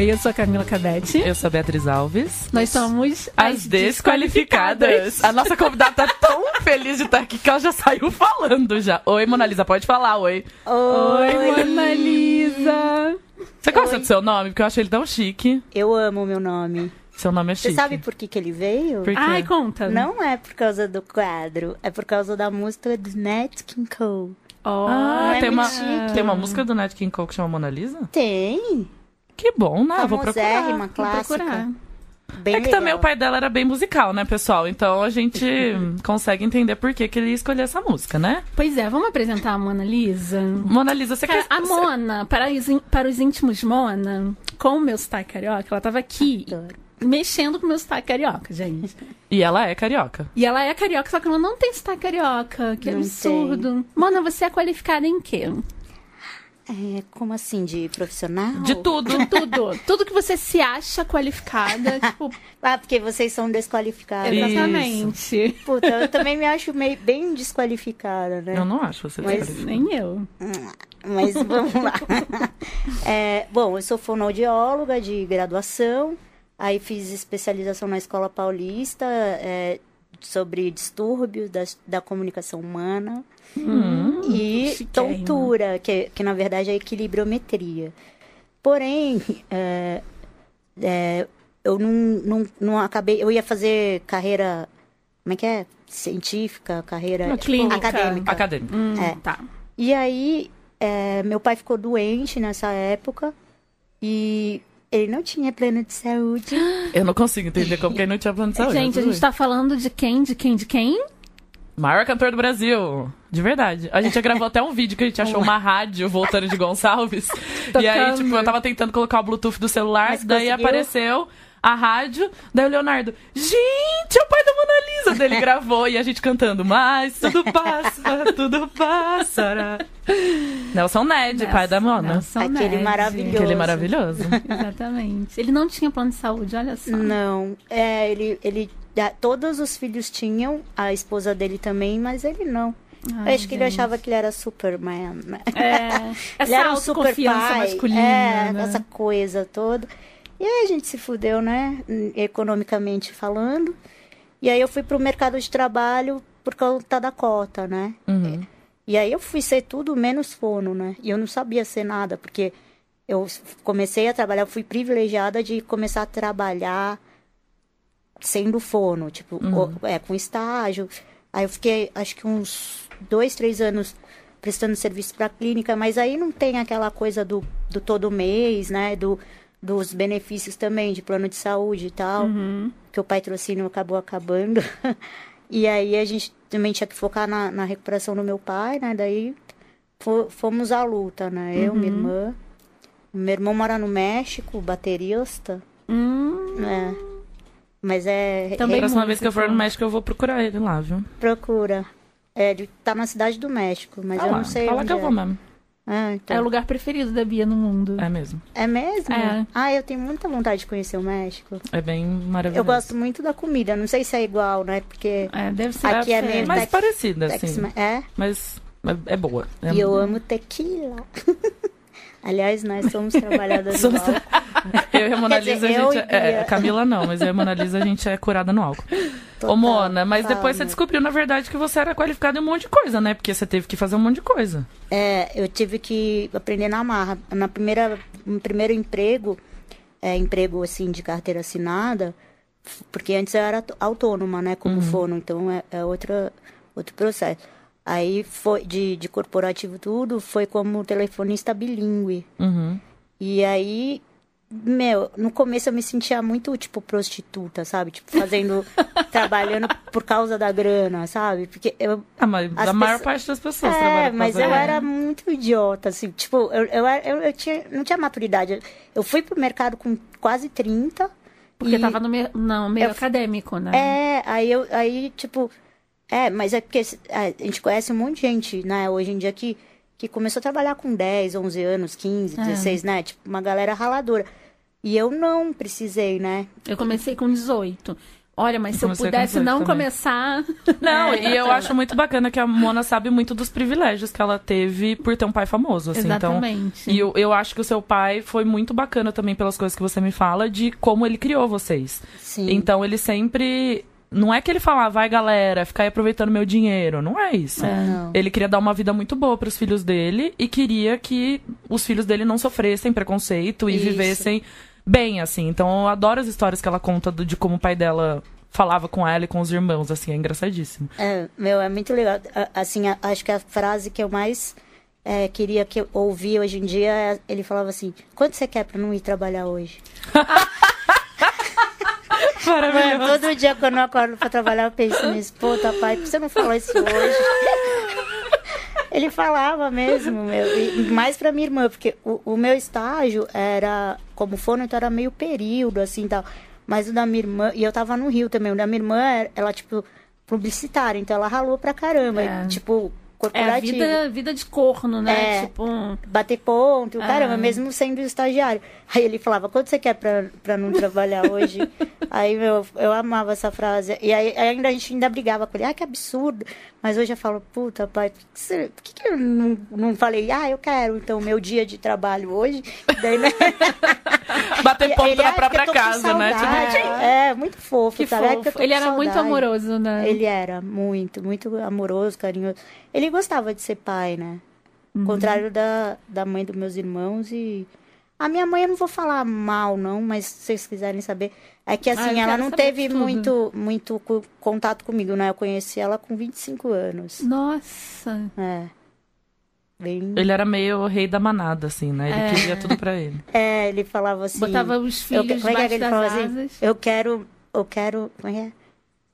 Oi, eu sou a Camila Cabete. Eu sou a Beatriz Alves. Nós somos as, desqualificadas. A nossa convidada tá tão feliz de estar aqui que ela já saiu falando já. Oi, Monalisa, pode falar, oi. Oi, oi Monalisa. Você gosta oi. do seu nome? Porque eu achei ele tão chique. Eu amo o meu nome. Seu nome é chique. Você sabe por que, que ele veio? Por quê? Ai, conta. Não é por causa do quadro, é por causa da música do Nat King Cole. Oh, ah, é tem, uma, chique. tem uma música do Nat King Cole que chama Mona Lisa? Tem. Que bom, né? Vou procurar. Uma clássica. Vou procurar. Bem é que legal. também o pai dela era bem musical, né, pessoal? Então a gente consegue entender por que, que ele escolheu essa música, né? Pois é, vamos apresentar a Mona Lisa? Mona Lisa, você Cara, quer... A Mona, para os, para os íntimos Mona, com o meu sotaque carioca, ela tava aqui... Adoro mexendo com o meu sotaque carioca, gente. E ela é carioca. E ela é carioca, só que ela não tem sotaque carioca. Que não absurdo. Tem. Mona, você é qualificada em quê? É, como assim, de profissional? De tudo, tudo. tudo que você se acha qualificada, tipo... Ah, porque vocês são desqualificados. Exatamente. Puta, eu também me acho meio, bem desqualificada, né? Eu não acho você Mas nem eu. Mas vamos lá. É, bom, eu sou fonoaudióloga de graduação. Aí fiz especialização na Escola Paulista é, sobre distúrbios da, da comunicação humana. Hum, e tontura, que, que na verdade é equilibrometria. Porém, é, é, eu não, não, não acabei. Eu ia fazer carreira. Como é que é? Científica, carreira tipo, clínica. acadêmica. Acadêmica. Hum, é. Tá. E aí, é, meu pai ficou doente nessa época. E ele não tinha plano de saúde. Eu não consigo entender como que ele não tinha plano de saúde. Gente, a gente tá falando de quem, de quem, de quem? Maior cantor do Brasil. De verdade. A gente já gravou até um vídeo que a gente achou uma rádio voltando de Gonçalves. e aí, tipo, eu tava tentando colocar o Bluetooth do celular, Mas daí conseguiu? apareceu a rádio. Daí o Leonardo, gente, é o pai da Mona Lisa. Daí ele gravou e a gente cantando, mas tudo passa, tudo passará. Nelson Ned, Nelson, pai da Mona. Nelson Aquele Ned. maravilhoso. Aquele maravilhoso. Exatamente. Ele não tinha plano de saúde, olha só. Não, é, ele, ele, todos os filhos tinham, a esposa dele também, mas ele não. Ai, acho que ele achava que ele era Superman, né? É, essa ele era um super pai, masculina. É, né? essa coisa toda. E aí a gente se fudeu, né? Economicamente falando. E aí eu fui pro mercado de trabalho por conta da cota, né? Uhum. E aí eu fui ser tudo menos fono, né? E eu não sabia ser nada, porque eu comecei a trabalhar, fui privilegiada de começar a trabalhar sendo fono, tipo, uhum. é, com estágio. Aí eu fiquei, acho que uns dois, três anos prestando serviço para clínica, mas aí não tem aquela coisa do, do todo mês, né? Do dos benefícios também de plano de saúde e tal, uhum. que o patrocínio acabou acabando. e aí a gente também tinha que focar na, na recuperação do meu pai, né? Daí fomos à luta, né? Eu, minha uhum. irmã. Meu irmão mora no México, baterista. Hum. É. Mas é. Também a próxima vez que eu for no México, eu vou procurar ele lá, viu? Procura. É, ele tá na cidade do México, mas ah eu lá, não sei. Fala que é. eu vou mesmo. Ah, então. É o lugar preferido da Bia no mundo. É mesmo. É mesmo? É. Ah, eu tenho muita vontade de conhecer o México. É bem maravilhoso. Eu gosto muito da comida. Não sei se é igual, né? Porque é, deve ser aqui é meio mais parecida, assim. É? Mas é, boa. É e eu amo tequila. Aliás, nós somos trabalhadoras do álcool. Eu e a Mona Lisa, dizer, a gente. É, é, Camila não, mas eu e a Mona Lisa a gente é curada no álcool. Total, Ô, Mona, mas depois você descobriu, na verdade, que você era qualificada em um monte de coisa, né? Porque você teve que fazer um monte de coisa. É, eu tive que aprender na marra. Na primeira, no primeiro emprego, é, emprego assim de carteira assinada, porque antes eu era autônoma, né? Como uhum. fono, então é, é outra, outro processo. Aí foi de, de corporativo tudo, foi como telefonista bilíngue. Uhum. E aí, meu, no começo eu me sentia muito, tipo, prostituta, sabe? Tipo, fazendo, trabalhando por causa da grana, sabe? Porque eu... Ah, mas a maior parte das pessoas É, mas eu era muito idiota, assim. Tipo, eu, eu, eu, eu tinha, não tinha maturidade. Eu fui pro mercado com quase 30. Porque e... tava no meio, não, meio eu, acadêmico, né? É, aí eu, aí, tipo é, mas é porque é, a gente conhece um monte de gente, né, hoje em dia que, que começou a trabalhar com 10, 11 anos, 15, é. 16, né? Tipo, uma galera raladora. E eu não precisei, né? Eu comecei com 18. Olha, mas se eu pudesse não também. começar. Não, é, e eu acho muito bacana que a Mona sabe muito dos privilégios que ela teve por ter um pai famoso. Assim. Então, Exatamente. Então, e eu, eu acho que o seu pai foi muito bacana também pelas coisas que você me fala de como ele criou vocês. Sim. Então ele sempre não é que ele falava, vai galera, ficar aí aproveitando meu dinheiro. Não é isso. É. Ele queria dar uma vida muito boa para os filhos dele e queria que os filhos dele não sofressem preconceito e isso. vivessem bem, assim. Então eu adoro as histórias que ela conta de como o pai dela falava com ela e com os irmãos, assim, é engraçadíssimo. É, meu, é muito legal. Assim, acho que a frase que eu mais é, queria que eu ouvir hoje em dia, é, ele falava assim, quanto você quer para não ir trabalhar hoje? Mano, todo dia quando eu acordo pra trabalhar, eu penso nisso. Puta, pai, por que você não falou isso hoje? Ele falava mesmo, meu. E mais pra minha irmã, porque o, o meu estágio era como fono, então era meio período, assim, tal. Mas o da minha irmã, e eu tava no Rio também, o da minha irmã, ela, tipo, publicitária, então ela ralou pra caramba. É. E, tipo, corporativo. É, vida, vida de corno, né? É, tipo... Bater ponto, é. caramba, mesmo sendo estagiário. Aí ele falava, quanto você quer pra, pra não trabalhar hoje? aí, meu, eu amava essa frase. E aí ainda a gente ainda brigava com ele, ah, que absurdo. Mas hoje eu falo, puta, pai, por que, por que, que eu não, não falei, ah, eu quero, então, meu dia de trabalho hoje? Daí, né? Bater ponto ele, na própria casa, né? Tipo... É, muito fofo, que sabe? Fofo. Ele era saudade. muito amoroso, né? Ele era muito, muito amoroso, carinhoso. Ele gostava de ser pai, né? Uhum. Contrário da, da mãe dos meus irmãos e... A minha mãe eu não vou falar mal, não, mas se vocês quiserem saber. É que assim, ah, ela não teve muito, muito contato comigo, né? Eu conheci ela com 25 anos. Nossa! É. Bem... Ele era meio rei da manada, assim, né? Ele é. queria tudo pra ele. É, ele falava assim. Botava os filhos eu, como é que ele falava assim? Eu quero. Eu quero. Como é?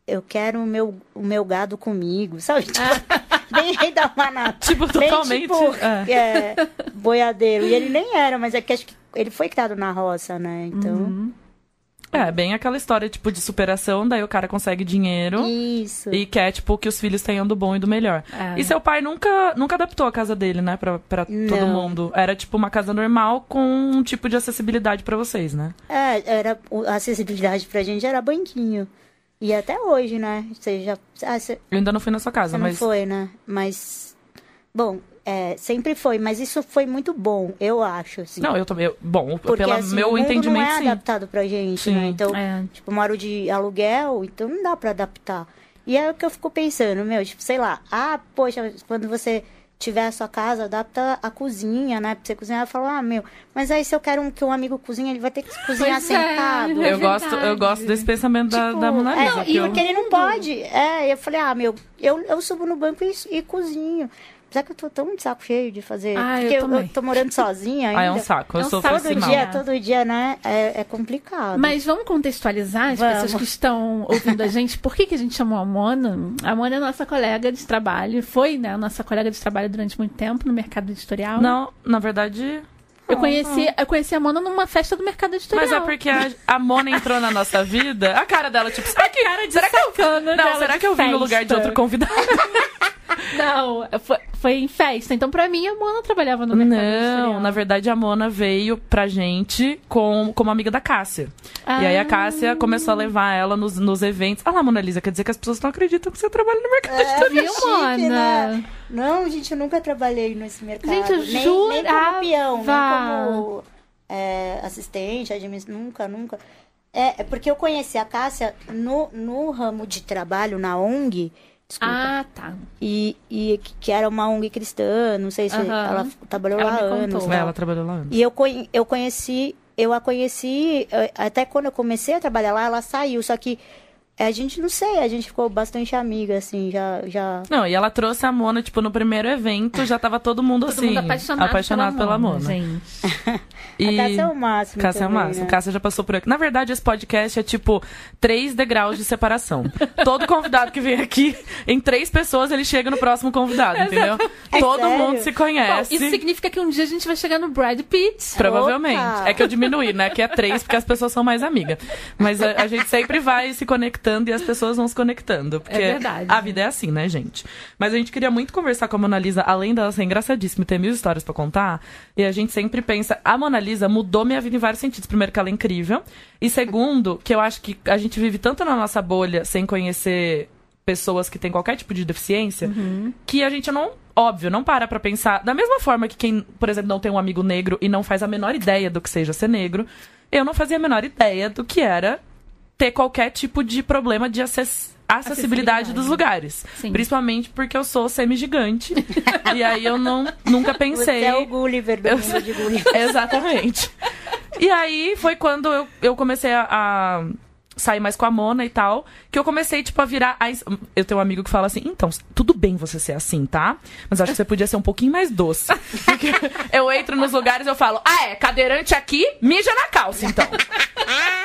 Eu quero o meu, o meu gado comigo, sabe? Ah. bem rei da manada. Tipo, totalmente. Bem, tipo, é. É, boiadeiro. E ele nem era, mas é que acho que ele foi criado na roça, né? Então. Uhum. É, bem aquela história, tipo, de superação, daí o cara consegue dinheiro. Isso. E quer, tipo, que os filhos tenham do bom e do melhor. É. E seu pai nunca, nunca adaptou a casa dele, né, pra, pra todo mundo. Era, tipo, uma casa normal com um tipo de acessibilidade para vocês, né? É, era, a acessibilidade pra gente era banquinho. E até hoje, né? Você já. Ah, você... Eu ainda não fui na sua casa, você mas. Não foi, né? Mas. Bom, é, sempre foi, mas isso foi muito bom, eu acho. Assim. Não, eu também. Bom, Porque, pelo assim, meu o mundo entendimento. Não é sim. adaptado pra gente, sim. né? Então, é. tipo, moro de aluguel, então não dá pra adaptar. E é o que eu fico pensando, meu, tipo, sei lá, ah, poxa, quando você tiver a sua casa, adapta a cozinha, né? Pra você cozinhar, eu falo, ah, meu, mas aí se eu quero que um amigo cozinhe, ele vai ter que cozinhar pois é, sentado. É, eu, gosto, eu gosto desse pensamento tipo, da, da Mona Lisa. É, não, e porque eu... ele não pode. É, eu falei, ah, meu, eu, eu subo no banco e, e cozinho. Apesar que eu tô tão de saco cheio de fazer. Ah, porque eu, eu, tô morando sozinha ainda. Ah, é um saco. Eu é um sou saco. Todo dia, todo dia, né? É, é, complicado. Mas vamos contextualizar as vamos. pessoas que estão ouvindo a gente. Por que, que a gente chamou a Mona? A Mona é nossa colega de trabalho. Foi, né? Nossa colega de trabalho durante muito tempo no mercado editorial. Não, na verdade, eu conheci, eu conheci a Mona numa festa do mercado editorial. Mas é porque a, a Mona entrou na nossa vida. A cara dela, tipo, será que, cara de será que eu, não, será que eu vim no lugar de outro convidado? Não, foi, foi em festa. Então, pra mim, a Mona trabalhava no mercado Não, na verdade, a Mona veio pra gente com, como amiga da Cássia. Ah. E aí a Cássia começou a levar ela nos, nos eventos. Ah lá, Mona Lisa, quer dizer que as pessoas não acreditam que você trabalha no mercado é, Viu, Mona? Né? Não, gente, eu nunca trabalhei nesse mercado. Gente, eu nem, jurava. nem como peão, nem como é, assistente, administrador, nunca, nunca. É, é porque eu conheci a Cássia no, no ramo de trabalho, na ONG, Desculpa. Ah, tá. E, e que era uma ONG cristã, não sei se uhum. ela trabalhou ela lá anos. É, ela trabalhou lá anos. E eu, eu conheci, eu a conheci, eh, até quando eu comecei a trabalhar lá, ela saiu, só que a gente não sei, a gente ficou bastante amiga, assim, já, já. Não, e ela trouxe a Mona, tipo, no primeiro evento, já tava todo mundo todo assim. Mundo apaixonado, apaixonado pela, pela Mona. Gente. E... A Cássia é o máximo. Cássia também, é o máximo. Né? Cássia já passou por aqui. Na verdade, esse podcast é tipo três degraus de separação. todo convidado que vem aqui, em três pessoas, ele chega no próximo convidado, entendeu? É todo sério? mundo se conhece. Bom, isso significa que um dia a gente vai chegar no Brad Pitt. Provavelmente. Opa. É que eu diminui, né? Que é três, porque as pessoas são mais amigas. Mas a, a gente sempre vai se conectar conectando e as pessoas vão se conectando. Porque é verdade. a vida é assim, né, gente? Mas a gente queria muito conversar com a Mona Lisa, além dela ser engraçadíssima e ter mil histórias para contar. E a gente sempre pensa, a Mona Lisa mudou minha vida em vários sentidos. Primeiro, que ela é incrível. E segundo, que eu acho que a gente vive tanto na nossa bolha sem conhecer pessoas que têm qualquer tipo de deficiência, uhum. que a gente não, óbvio, não para pra pensar. Da mesma forma que quem, por exemplo, não tem um amigo negro e não faz a menor ideia do que seja ser negro, eu não fazia a menor ideia do que era ter qualquer tipo de problema de acess acessibilidade, acessibilidade dos lugares. Sim. Principalmente porque eu sou semi-gigante. e aí eu não, nunca pensei. Você é o Gulliver do eu... de Gulliver. Exatamente. E aí foi quando eu, eu comecei a, a sair mais com a Mona e tal, que eu comecei, tipo, a virar. A... Eu tenho um amigo que fala assim: então, tudo bem você ser assim, tá? Mas acho que você podia ser um pouquinho mais doce. Porque eu entro nos lugares e eu falo: ah, é, cadeirante aqui, mija na calça, então.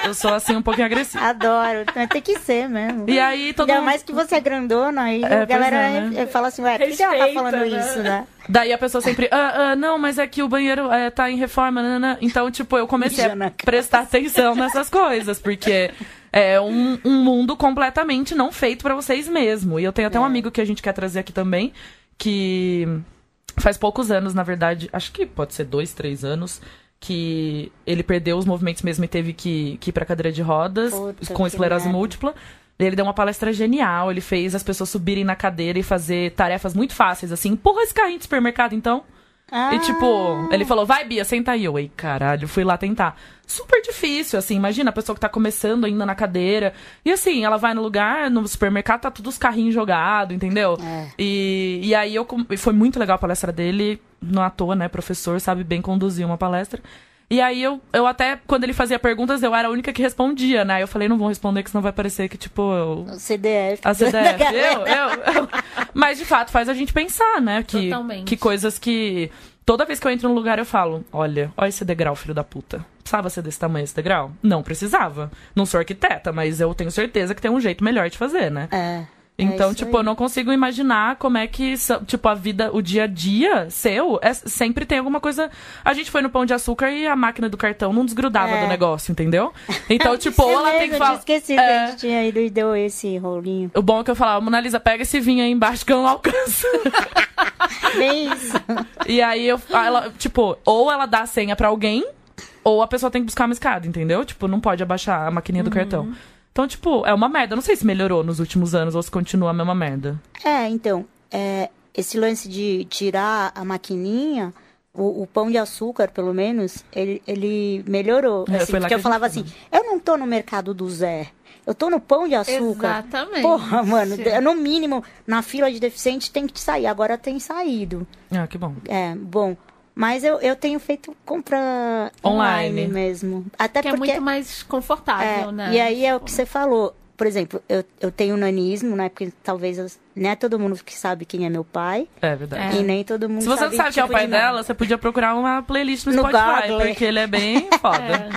Eu sou assim um pouquinho agressiva. Adoro, tem que ser mesmo. E aí todo Ainda mundo... mais que você é grandona, aí é, a galera é, né? fala assim, ué, por que ela tá falando né? isso, né? Daí a pessoa sempre, ah, ah, não, mas é que o banheiro é, tá em reforma, nanana. então, tipo, eu comecei a prestar atenção nessas coisas, porque é um, um mundo completamente não feito para vocês mesmo. E eu tenho até é. um amigo que a gente quer trazer aqui também, que faz poucos anos, na verdade, acho que pode ser dois, três anos, que ele perdeu os movimentos mesmo e teve que, que ir pra cadeira de rodas, Puta, com esclerose múltipla. Ele deu uma palestra genial, ele fez as pessoas subirem na cadeira e fazer tarefas muito fáceis, assim, empurra esse carrinho de supermercado, então. Ah. E tipo, ele falou, vai, Bia, senta aí. Eu, ei, caralho, fui lá tentar. Super difícil, assim, imagina a pessoa que tá começando ainda na cadeira. E assim, ela vai no lugar, no supermercado, tá todos os carrinhos jogados, entendeu? É. E, e aí eu foi muito legal a palestra dele, não à toa, né? Professor, sabe bem conduzir uma palestra. E aí eu, eu até, quando ele fazia perguntas, eu era a única que respondia, né? Eu falei, não vou responder, que senão vai parecer que, tipo, eu. O CDF. A CDF. eu, eu, eu. Mas de fato faz a gente pensar, né? Que, Totalmente. que coisas que. Toda vez que eu entro num lugar, eu falo: olha, olha esse degrau, filho da puta. Precisava ser desse tamanho esse degrau? Não precisava. Não sou arquiteta, mas eu tenho certeza que tem um jeito melhor de fazer, né? É. É então, é tipo, aí. eu não consigo imaginar como é que, tipo, a vida, o dia a dia seu, é, sempre tem alguma coisa. A gente foi no Pão de Açúcar e a máquina do cartão não desgrudava é. do negócio, entendeu? Então, tipo, ou ela tem que falar. Eu esqueci é... que a gente tinha ido e deu esse rolinho. O bom é que eu falava, Mona Lisa, pega esse vinho aí embaixo que eu não alcanço. Bem isso. E aí, eu, ela, tipo, ou ela dá a senha pra alguém, ou a pessoa tem que buscar uma escada, entendeu? Tipo, não pode abaixar a maquininha do uhum. cartão. Então, tipo, é uma merda. não sei se melhorou nos últimos anos ou se continua a mesma merda. É, então, é, esse lance de tirar a maquininha, o, o, pão de açúcar, pelo menos, ele, ele melhorou. É, assim, porque eu falava assim, eu não tô no mercado do Zé. Eu tô no pão de açúcar. Exatamente. Porra, mano, no mínimo, na fila de deficiente tem que sair. Agora tem saído. Ah, que bom. É, bom. Mas eu, eu tenho feito compra online, online mesmo. Até que porque... é muito mais confortável, é, né? E aí é o que você falou. Por exemplo, eu, eu tenho nanismo, né? Porque talvez eu, não é todo mundo que sabe quem é meu pai. É verdade. E nem todo mundo Se você sabe, não sabe quem é o pai dela, você podia procurar uma playlist no, no Spotify, Google. porque ele é bem foda.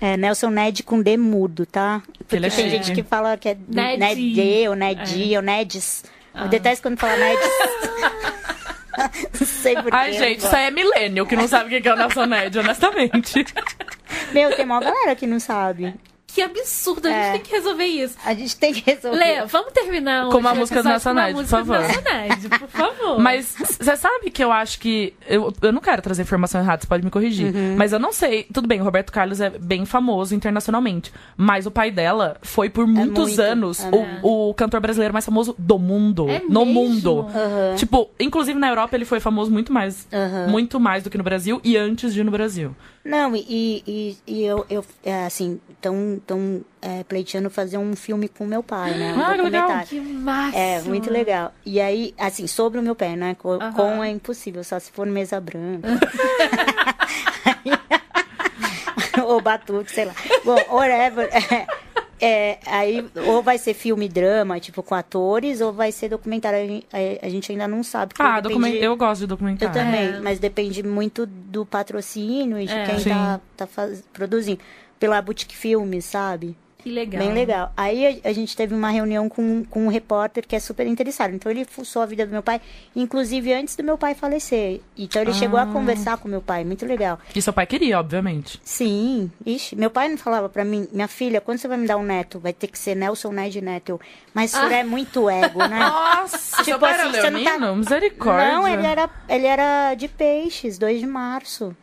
É. é. Nelson Ned com D mudo, tá? Porque é tem gente que fala que é Ned, Ned ou Ned, é. ou Neds. Ah. Eu detesto quando fala Neds. Sei porquê. Ai, gente, isso aí é milênio que não sabe o que é o Nelson Ned, honestamente. Meu, tem uma galera que não sabe. Que absurdo, a gente é. tem que resolver isso. A gente tem que resolver. Lê, vamos terminar com uma música do Ned, por favor. Por favor. Mas você sabe que eu acho que. Eu, eu não quero trazer informação errada, você pode me corrigir. Uhum. Mas eu não sei. Tudo bem, o Roberto Carlos é bem famoso internacionalmente. Mas o pai dela foi por muitos é muito, anos é. o, o, cantor brasileiro mais famoso do mundo. É no mesmo? mundo. Uhum. Tipo, inclusive na Europa ele foi famoso muito mais. Uhum. Muito mais do que no Brasil e antes de ir no Brasil. Não, e, e, e eu, eu, é, assim, tão, tão é, pleiteando fazer um filme com meu pai, né? Um ah, legal. Que massa. É, muito legal. E aí, assim, sobre o meu pai, né? Com, uhum. com é impossível, só se for mesa branca. Ou batuque, sei lá. Bom, whatever. É, aí, ou vai ser filme drama, tipo, com atores, ou vai ser documentário. A gente, a gente ainda não sabe. Ah, depende... eu gosto de documentário. Eu também, é. mas depende muito do patrocínio e de é. quem Sim. tá, tá faz... produzindo. Pela Boutique Filmes, sabe? Que legal. Bem legal. Aí a, a, gente teve uma reunião com, com um repórter que é super interessado. Então ele fuçou a vida do meu pai, inclusive antes do meu pai falecer. Então ele ah. chegou a conversar com meu pai, muito legal. E seu pai queria, obviamente. Sim. Ixi, meu pai não falava para mim, minha filha, quando você vai me dar um neto? Vai ter que ser Nelson Ned Neto. Mas isso ah. é muito ego, né? Nossa, tipo assim, você não tá... misericórdia. Não, ele era, ele era de peixes, 2 de março.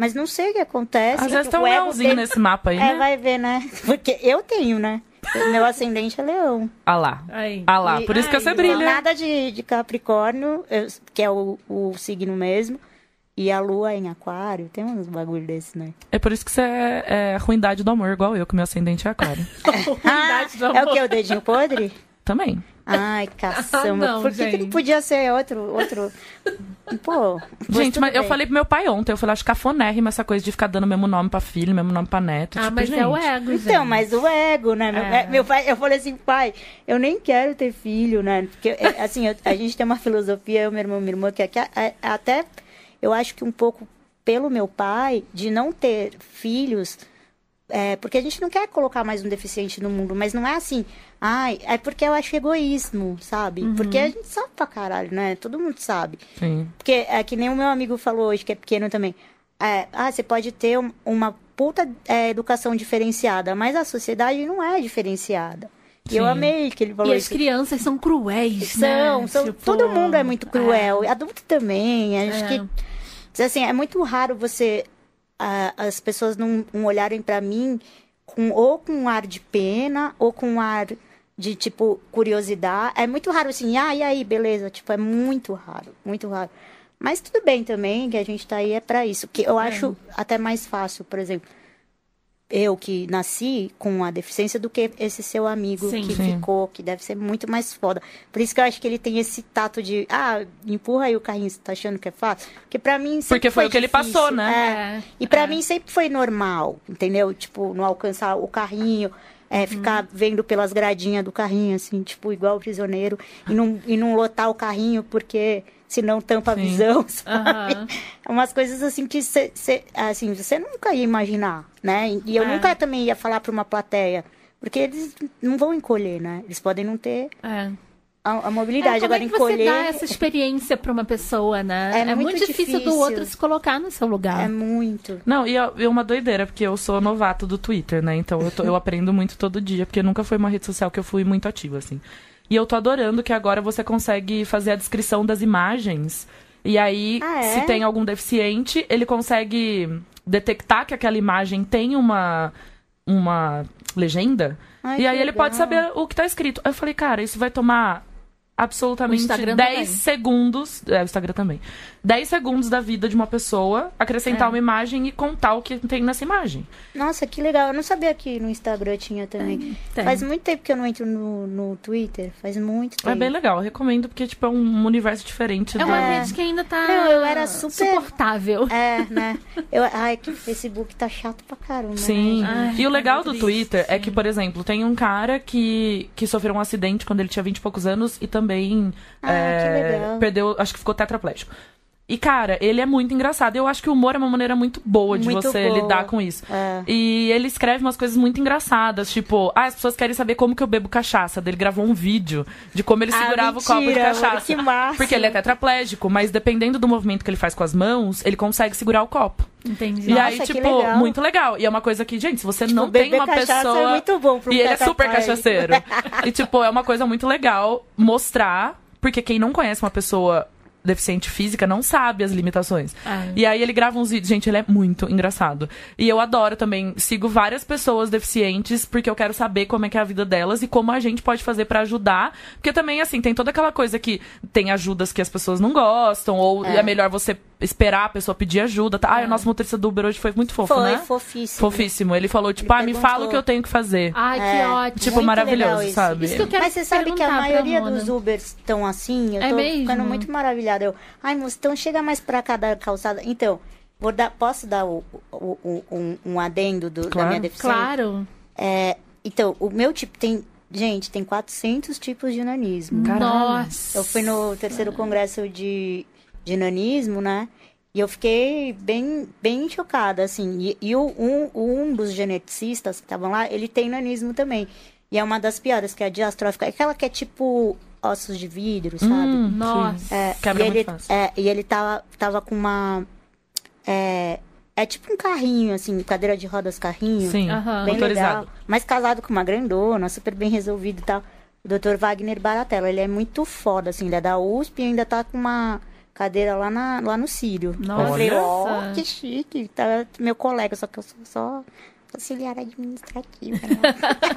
Mas não sei o que acontece. Às vezes tem um leãozinho dele... nesse mapa aí, é, né? É, vai ver, né? Porque eu tenho, né? Meu ascendente é leão. Ah lá. Aí. Ah lá. Por isso que você brilha. Nada de, de Capricórnio, eu, que é o, o signo mesmo. E a lua é em aquário. Tem uns bagulho desses, né? É por isso que você é, é ruindade do amor, igual eu, que meu ascendente é aquário. ruindade do amor. É o que? O dedinho podre? Também. Ai, caçamba. Ah, não, Por que, que, não podia ser outro. outro... Pô. Gente, mas bem. eu falei pro meu pai ontem, eu falei, acho cafonérrima essa coisa de ficar dando o mesmo nome pra filho, mesmo nome pra neto. Ah, tipo, mas gente. é o ego, gente. Então, mas o ego, né? Meu, é. meu, pai, eu falei assim, pai, eu nem quero ter filho, né? Porque, é, assim, eu, a gente tem uma filosofia, eu, meu irmão, minha irmã, que, que é, até eu acho que um pouco pelo meu pai, de não ter filhos é, porque a gente não quer colocar mais um deficiente no mundo, mas não é assim. Ai, é porque eu acho egoísmo, sabe? Uhum. Porque a gente sabe pra caralho, né? Todo mundo sabe. Sim. Porque é que nem o meu amigo falou hoje, que é pequeno também. É, ah, você pode ter um, uma puta é, educação diferenciada, mas a sociedade não é diferenciada. E eu amei que ele falou E isso. as crianças são cruéis, são, né? São, tipo... Todo mundo é muito cruel. É. Adulto também. Acho é. que... Assim, é muito raro você a, as pessoas não, não olharem para mim com ou com um ar de pena ou com um ar de tipo curiosidade. É muito raro assim, ah, e aí, beleza? Tipo, é muito raro, muito raro. Mas tudo bem também, que a gente tá aí é para isso. Que eu é. acho até mais fácil, por exemplo eu que nasci com a deficiência do que esse seu amigo sim, que sim. ficou, que deve ser muito mais foda. Por isso que eu acho que ele tem esse tato de, ah, empurra aí o carrinho, você tá achando que é fácil? Porque para mim sempre Porque foi, foi o que difícil. ele passou, né? É. E para é. mim sempre foi normal, entendeu? Tipo, não alcançar o carrinho, é, ficar hum. vendo pelas gradinhas do carrinho, assim, tipo, igual o prisioneiro, e não, e não lotar o carrinho porque senão tampa Sim. a visão, sabe? Uhum. Umas coisas assim que cê, cê, assim, você nunca ia imaginar, né? E eu é. nunca também ia falar para uma plateia, porque eles não vão encolher, né? Eles podem não ter é. a, a, mobilidade. É, Agora, é que encolher... você dá essa experiência para uma pessoa, né? É, é muito, muito difícil, difícil do outro se colocar no seu lugar. É muito. Não, e é uma doideira, porque eu sou novato do Twitter, né? Então eu, tô, eu aprendo muito todo dia, porque nunca foi uma rede social que eu fui muito ativa, assim. E eu tô adorando que agora você consegue fazer a descrição das imagens. E aí, ah, é? se tem algum deficiente, ele consegue detectar que aquela imagem tem uma, uma legenda. Ai, e aí ele pode saber o que tá escrito. Eu falei, cara, isso vai tomar absolutamente 10 também. segundos. É, o Instagram também. 10 segundos da vida de uma pessoa, acrescentar é. uma imagem e contar o que tem nessa imagem. Nossa, que legal. Eu não sabia que no Instagram tinha também. É, faz muito tempo que eu não entro no, no Twitter. Faz muito tempo. É bem legal. Eu recomendo porque, tipo, é um universo diferente. É uma rede que ainda tá não, eu era super... suportável. É, né? Eu... Ai, que o Facebook tá chato pra caramba. Sim. Né? Ai, e o legal do Twitter é que, por exemplo, tem um cara que, que sofreu um acidente quando ele tinha 20 e poucos anos e também também ah, é, perdeu, acho que ficou tetraplégico. E, cara, ele é muito engraçado. Eu acho que o humor é uma maneira muito boa de muito você boa. lidar com isso. É. E ele escreve umas coisas muito engraçadas, tipo, ah, as pessoas querem saber como que eu bebo cachaça. Ele gravou um vídeo de como ele ah, segurava mentira, o copo de cachaça. Que massa. Porque ele é tetraplégico, mas dependendo do movimento que ele faz com as mãos, ele consegue segurar o copo. Entendi. E Nossa, aí, tipo, legal. muito legal. E é uma coisa que, gente, se você tipo, não tem uma pessoa. É muito bom pro e ele é super cachaceiro. e, tipo, é uma coisa muito legal mostrar porque quem não conhece uma pessoa deficiente física não sabe as limitações. Ah. E aí ele grava uns vídeos, gente, ele é muito engraçado. E eu adoro também, sigo várias pessoas deficientes porque eu quero saber como é que é a vida delas e como a gente pode fazer para ajudar, porque também assim, tem toda aquela coisa que tem ajudas que as pessoas não gostam ou é, é melhor você esperar a pessoa pedir ajuda. Tá? Ah, o nosso motorista do Uber hoje foi muito fofo, foi, né? Foi, fofíssimo. Fofíssimo. Ele falou, tipo, Ele ah, me fala o que eu tenho que fazer. Ai, é. que ótimo. Tipo, muito maravilhoso, isso. sabe? Isso que Mas você sabe que a maioria dos Ubers estão assim? Eu é tô mesmo? ficando muito maravilhada. Eu, ai, moço, então chega mais pra cá da calçada. Então, vou dar, posso dar o, o, o, um, um, adendo do, claro. da minha deficiência? Claro. É, então, o meu tipo tem Gente, tem 400 tipos de nanismo. Nossa! Eu fui no terceiro congresso de, de nanismo, né? E eu fiquei bem, bem chocada, assim. E, e o, um, um dos geneticistas que estavam lá, ele tem nanismo também. E é uma das piores, que é a diastrófica. Aquela que é tipo ossos de vidro, sabe? Hum, nossa. É, Quebra e ele, é, e ele tava, tava com uma. É, é tipo um carrinho, assim, cadeira de rodas carrinho. Sim, Aham. Bem legal. Mas casado com uma grandona, super bem resolvido e tal. O Dr. Wagner Baratella, ele é muito foda, assim, ele é da USP e ainda tá com uma cadeira lá, na, lá no Sírio. Nossa. Eu falei, ó, Olha. que chique, tá meu colega, só que eu sou só auxiliar administrativa. né?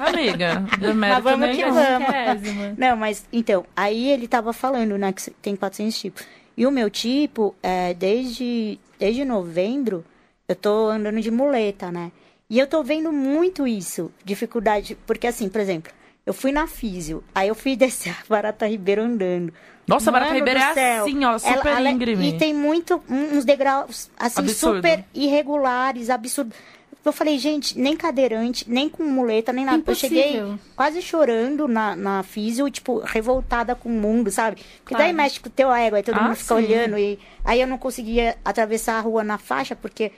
Amiga, do Mas vamos que vamos. Não, mas então, aí ele tava falando, né, que tem 400 tipos. E o meu tipo, é, desde, desde novembro, eu tô andando de muleta, né? E eu tô vendo muito isso, dificuldade, porque assim, por exemplo, eu fui na físio, aí eu fui descer a Barata Ribeiro andando. Nossa, a Barata Mano Ribeiro do é assim, ó, super Ela- ela- íngreme. E tem muito, uns degraus, assim, Absurdo. super irregulares, absurdos. Eu falei, gente, nem cadeirante, nem com muleta, nem nada. Eu cheguei Impossível. quase chorando na, na físio, tipo, revoltada com o mundo, sabe? Porque daí mexe com o teu ego, aí todo Ah, mundo fica sim. olhando. E aí eu não conseguia atravessar a rua na faixa, porque,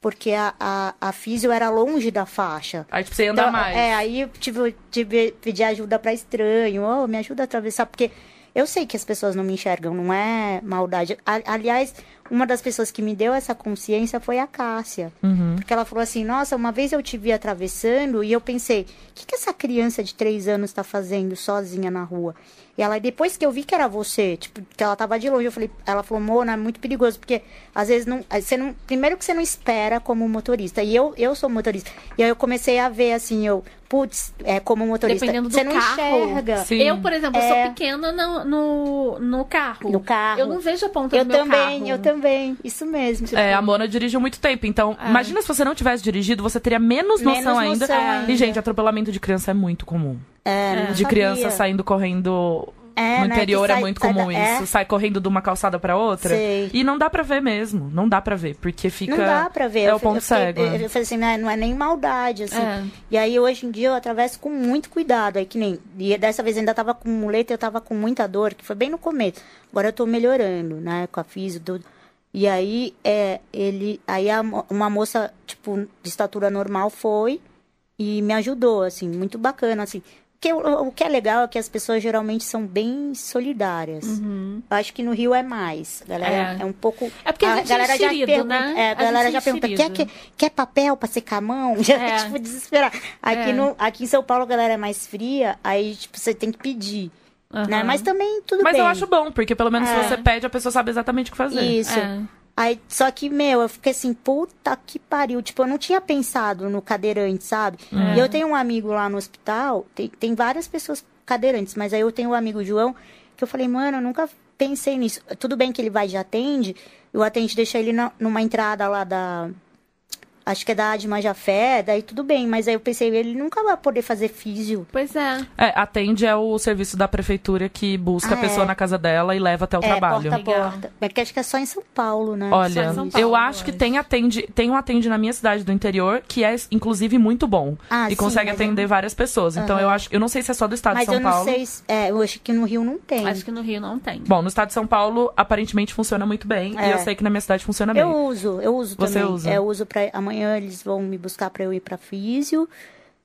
porque a, a, a físio era longe da faixa. Aí, tipo, você ia andar Então, mais. É, aí eu tive, tive pedir ajuda pra estranho, oh, me ajuda a atravessar, porque eu sei que as pessoas não me enxergam, não é maldade. Aliás, uma das pessoas que me deu essa consciência foi a Cássia. Uhum. Porque ela falou assim, nossa, uma vez eu te vi atravessando e eu pensei, o que, que essa criança de três anos tá fazendo sozinha na rua? E ela, depois que eu vi que era você, tipo, que ela tava de longe, eu falei, ela falou, Mona, é muito perigoso, porque às vezes não, você não, primeiro que você não espera como motorista, e eu, eu sou motorista, e aí eu comecei a ver, assim, eu, putz, é, como motorista, Dependendo do você não carro. enxerga. Sim. Eu, por exemplo, É. sou pequena no, no, no carro. No carro. Eu não vejo a ponta Eu do meu também, carro. eu também, isso mesmo. É, a Mona dirigiu muito tempo. Então, É. imagina se você não tivesse dirigido, você teria menos noção, Menos ainda. noção ainda. E, gente, atropelamento de criança é muito comum. É, De criança saindo correndo. É, no né, interior é sai- muito sai da- comum é. isso. Sai correndo de uma calçada pra outra. Sei. E não dá pra ver mesmo. Não dá pra ver. Porque fica. Não dá pra ver. É Eu o ponto cego. Eu, eu falei assim, não é, não é nem maldade, assim. É. E aí, hoje em dia, eu atravesso com muito cuidado. Aí, que nem... E dessa vez ainda tava com muleta, eu tava com muita dor, que foi bem no começo. Agora eu tô melhorando, né? Com a física, tudo. E aí, é, ele... Aí, a uma moça, tipo, de estatura normal foi e me ajudou, assim. Muito bacana, assim. Porque o, o que é legal é que as pessoas geralmente são bem solidárias. Eu acho que no Rio é mais. A galera Uhum. É. é, um pouco. É porque a gente é galera já enxerido, pergunta, né? É, a A galera gente já é pergunta: quer, quer, quer papel pra secar a mão? Já, É. tipo, desesperar. Aqui, É. no, aqui em São Paulo a galera é mais fria, aí, tipo, você tem que pedir. Aham. Né? Mas também tudo Mas bem. eu acho bom, porque pelo menos É. se você pede, a pessoa sabe exatamente o que fazer. Isso. Aí, só que, meu, eu fiquei assim, puta que pariu. Tipo, eu não tinha pensado no cadeirante, sabe? É. E eu tenho um amigo lá no hospital, tem, tem várias pessoas cadeirantes, mas aí eu tenho um amigo João, que eu falei, mano, eu nunca pensei nisso. Tudo bem que ele vai de atende, e o atende deixa ele na- numa entrada lá da. Acho que é da Adma Jafé, daí tudo bem, mas aí eu pensei, ele nunca vai poder fazer físio. Pois é. É, atende é o serviço da prefeitura que busca Ah, a pessoa é. na casa dela e leva até o é, trabalho. porta a porta. Mas que acho que é só em São Paulo, né? Só Olha, em São eu Paulo, acho que tem atende, tem um atende na minha cidade do interior que é inclusive muito bom Ah, e sim, consegue mas atender eu- várias pessoas. Então Aham. eu acho, eu não sei se é só do estado Mas de São eu não Paulo. sei. se- É, eu acho que no Rio não tem. Acho que no Rio não tem. Bom, no estado de São Paulo aparentemente funciona muito bem e É. eu sei que na minha cidade funciona bem. Eu uso, eu uso Você também. usa? É, eu uso para amanhã eles vão me buscar para eu ir para físio,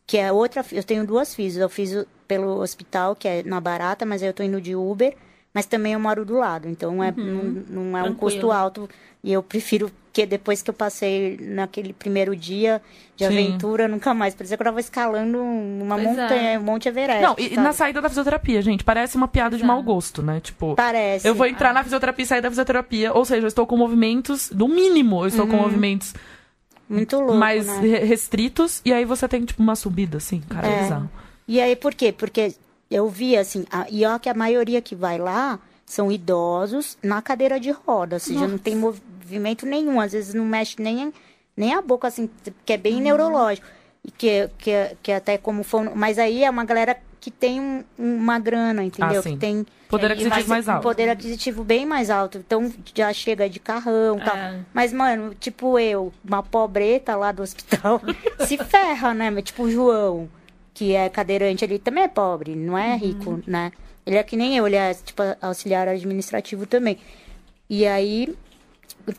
que é outra, eu tenho duas físios, eu fiz pelo hospital, que é na Barata, mas aí eu tô indo de Uber, mas também eu moro do lado, então é, não, não é um Tranquilo. custo alto e eu prefiro que depois que eu passei naquele primeiro dia de Sim. aventura, nunca mais, parecia que eu tava escalando uma Pois é. montanha, um Monte Everest. Não, e sabe? na saída da fisioterapia, gente, parece uma piada de mau gosto, né? Tipo, Parece. eu vou entrar na fisioterapia e sair da fisioterapia, ou seja, eu estou com movimentos, no mínimo, eu estou com movimentos Muito louco, mais né? re- restritos e aí você tem tipo uma subida assim, cara, é É. bizarro. E aí, por quê? Porque eu vi, assim, a, e ó que a maioria que vai lá são idosos na cadeira de roda, ou seja, não tem movimento nenhum, às vezes não mexe nem, nem a boca, assim, que é bem neurológico. E que, que, que até como fono... Mas aí é uma galera que tem um- uma grana, entendeu? Ah. Que tem Poder e aquisitivo mais um alto. poder aquisitivo bem mais alto. Então já chega de carrão e tal. É. Mas, mano, tipo eu, uma pobreta lá do hospital, se ferra, né? Mas, Tipo o João, que é cadeirante, ele também é pobre, não é rico, né? Ele é que nem eu, ele é, tipo, auxiliar administrativo também. E aí,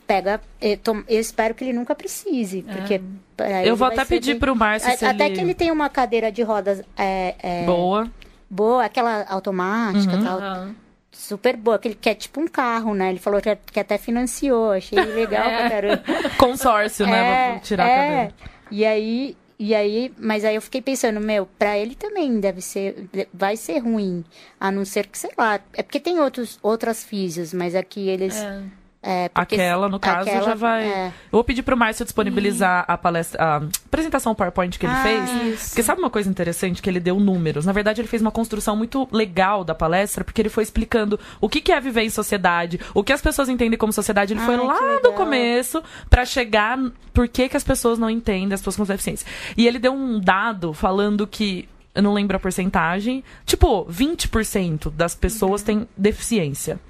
pega. Eu, eu, espero que ele nunca precise. Porque é. Eu vou até pedir bem... pro Márcio. A, até ele... que ele tem uma cadeira de rodas. É, é... Boa. Boa, aquela automática uhum. tal. Uhum. Super boa, que ele quer tipo um carro, né? Ele falou que, que até financiou, achei legal é. pra caramba. Consórcio, né? Pra tirar é. a cadeira. E aí, e aí, mas aí eu fiquei pensando, meu, para ele também deve ser, vai ser ruim, a não ser que, sei lá, é porque tem outros, outras físios, mas aqui eles é. É, aquela, no caso, aquela, já vai. É. Eu vou pedir pro Márcio disponibilizar a palestra, a apresentação PowerPoint que ele ah, fez. Isso. Porque sabe uma coisa interessante? Que ele deu números. Na verdade, ele fez uma construção muito legal da palestra, porque ele foi explicando o que, que é viver em sociedade, o que as pessoas entendem como sociedade. Ele foi lá do começo para chegar por que, que as pessoas não entendem as pessoas com deficiência. E ele deu um dado falando que eu não lembro a porcentagem. Tipo, 20% das pessoas uhum. têm deficiência.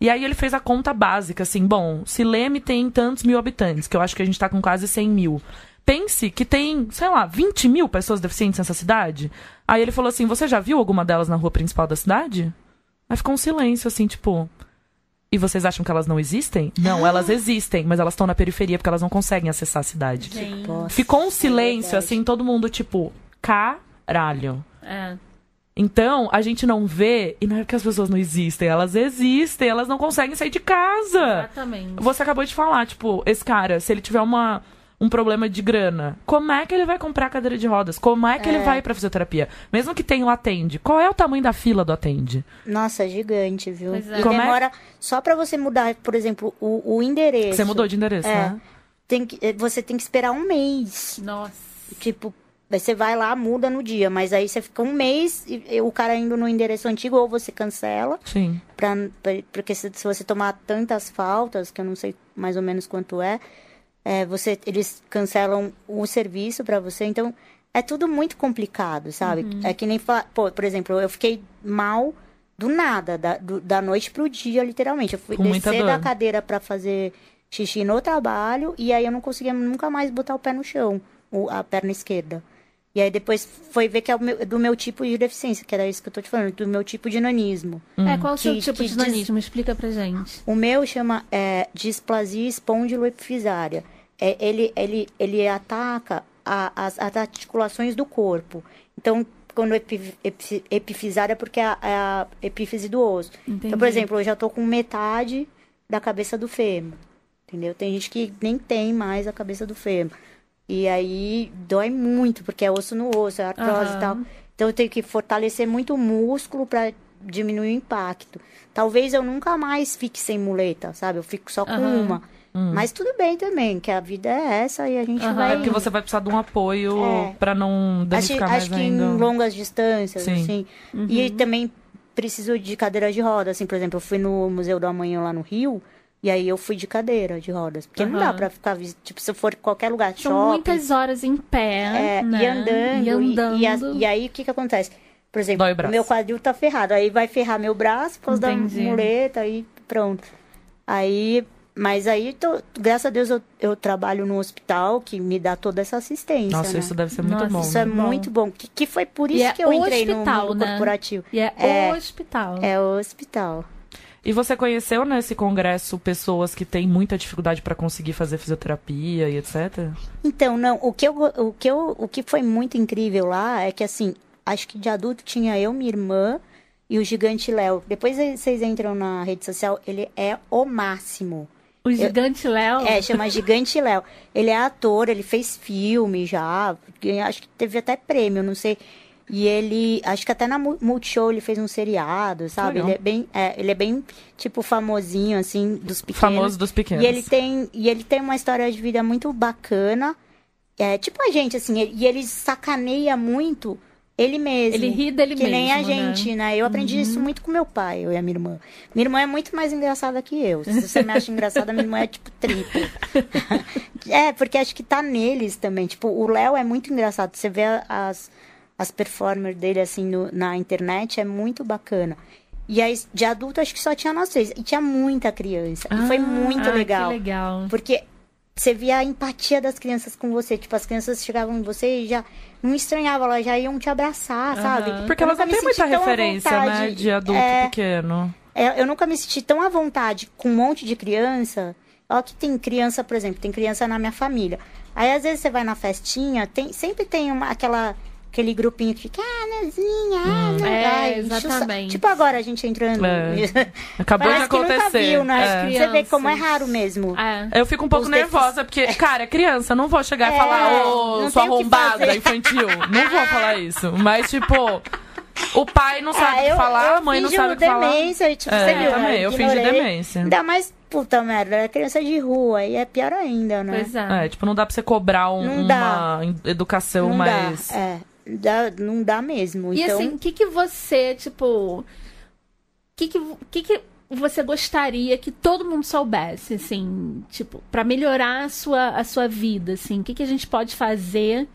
E aí ele fez a conta básica, assim, bom, se Leme tem tantos mil habitantes, que eu acho que a gente tá com quase 100 mil. Pense que tem, sei lá, 20 mil pessoas deficientes nessa cidade. Aí ele falou assim, você já viu alguma delas na rua principal da cidade? Aí ficou um silêncio, assim, tipo... E vocês acham que elas não existem? Não, elas existem, mas elas estão na periferia porque elas não conseguem acessar a cidade. Ficou um silêncio, assim, todo mundo, tipo, caralho. É. Então, a gente não vê, e não é que as pessoas não existem, elas existem, elas não conseguem sair de casa. Exatamente. Você acabou de falar, tipo, esse cara, se ele tiver uma, um problema de grana, como é que ele vai comprar cadeira de rodas? Como é que é. ele vai pra fisioterapia? Mesmo que tenha o atende, qual é o tamanho da fila do atende? Nossa, é gigante, viu? Pois é. E como é? demora, é? só pra você mudar, por exemplo, o, o endereço. Você mudou de endereço, é, né? Tem que, você tem que esperar um mês. Nossa. Tipo, Daí você vai lá, muda no dia, mas aí você fica um mês e, o cara indo no endereço antigo ou você cancela. Sim. Pra, pra porque se, se, você tomar tantas faltas, que eu não sei mais ou menos quanto é, é você, eles cancelam o serviço para você. Então, é tudo muito complicado, sabe? Uhum. É que nem falar, pô, por exemplo, eu fiquei mal do nada, da, do, da noite pro dia, literalmente. Eu fui Com descer da cadeira para fazer xixi no trabalho e aí eu não conseguia nunca mais botar o pé no chão, a perna esquerda. E aí depois foi ver que é meu, do meu tipo de deficiência, que era isso que eu tô te falando, do meu tipo de nanismo. Hum. É, qual é o seu tipo de nanismo? Diz... Explica pra gente. O meu chama é, displasia espondiloepifisária. É, ele, ele, ele ataca a, as, as, articulações do corpo. Então, quando epifisária é porque é a, é a epífise do osso. Entendi. Então, por exemplo, eu já tô com metade da cabeça do fêmur. Entendeu? Tem gente que nem tem mais a cabeça do fêmur. E aí dói muito, porque é osso no osso, é artrose uhum. e tal. Então eu tenho que fortalecer muito o músculo para diminuir o impacto. Talvez eu nunca mais fique sem muleta, sabe? Eu fico só com uhum. uma. Hum. Mas tudo bem também, que a vida é essa e a gente uhum. vai. É porque você vai precisar de um apoio é. para não danificar acho, mais acho que ainda. em longas distâncias, Sim. assim. Uhum. E também preciso de cadeira de roda, assim, por exemplo, eu fui no Museu do Amanhã lá no Rio. E aí eu fui de cadeira de rodas. Porque uhum. não dá pra ficar, tipo, se eu for qualquer lugar, São shopping... muitas horas em pé, é, né? E andando. E, andando. E, e, a, e aí, o que que acontece? Por exemplo, o meu quadril tá ferrado. Aí vai ferrar meu braço por causa da muleta, aí pronto. Aí... Mas aí, tô, graças a Deus, eu, eu, trabalho no hospital que me dá toda essa assistência. Nossa, né? isso deve ser muito Nossa, bom. Isso é muito bom. Que, que foi por isso e é que é eu entrei hospital, no mundo né? corporativo. E é, é o hospital. É o hospital. E você conheceu nesse congresso pessoas que têm muita dificuldade para conseguir fazer fisioterapia e etc? Então, não, o que, eu, o, que eu, o que foi muito incrível lá é que, assim, acho que de adulto tinha eu, minha irmã e o Gigante Léo. Depois vocês entram na rede social, ele é o máximo. O Gigante Léo? É, chama Gigante Léo. Ele é ator, ele fez filme já, acho que teve até prêmio, não sei. E ele, acho que até na Multishow ele fez um seriado, sabe? Ele é bem, é, ele é bem tipo famosinho assim dos pequenos. Famoso dos pequenos. E ele tem, e ele tem uma história de vida muito bacana. É, tipo a gente assim, e ele sacaneia muito ele mesmo. Ele ri dele que mesmo. Que nem a gente, né? né? Eu aprendi uhum. isso muito com meu pai, eu e a minha irmã. Minha irmã é muito mais engraçada que eu. Se você me acha engraçada, minha irmã é tipo triplo. é, porque acho que tá neles também. Tipo, o Léo é muito engraçado. Você vê as as performers dele, assim, no, na internet, é muito bacana. E aí, de adulto, acho que só tinha nós três. E tinha muita criança. Ah, e foi ah, muito legal. legal. Porque você via a empatia das crianças com você. Tipo, as crianças chegavam em você e já não estranhavam, elas já iam te abraçar, uhum. sabe? Porque elas não têm muita referência, né? De adulto é, pequeno. É, eu nunca me senti tão à vontade com um monte de criança Ó que tem criança, por exemplo, tem criança na minha família. Aí às vezes você vai na festinha, tem, sempre tem uma, aquela aquele grupinho que fica, ah, Nazinha, ah, hum, é, ai, exatamente. Tipo agora a gente entrando. É. Acabou de acontecer. Viu, né? É. Você vê como é raro mesmo. É. Eu fico um pouco Os nervosa, porque, cara, é criança, não vou chegar e é, falar, ô, oh, sua arrombada infantil. não vou falar isso. Mas, tipo. O pai não sabe o que falar, a mãe não sabe o que falar. demência, tipo, é, você viu, também, né? eu fingi demência. Ainda mais, puta merda, é criança de rua, e é pior ainda, né? Pois é. é tipo, não dá pra você cobrar um, uma educação não mais... Dá, é dá, não dá mesmo. E então... assim, o que, que você, tipo. O que, que, que, que você gostaria que todo mundo soubesse, assim, tipo, para melhorar a sua, a sua vida, assim? O que, que a gente pode fazer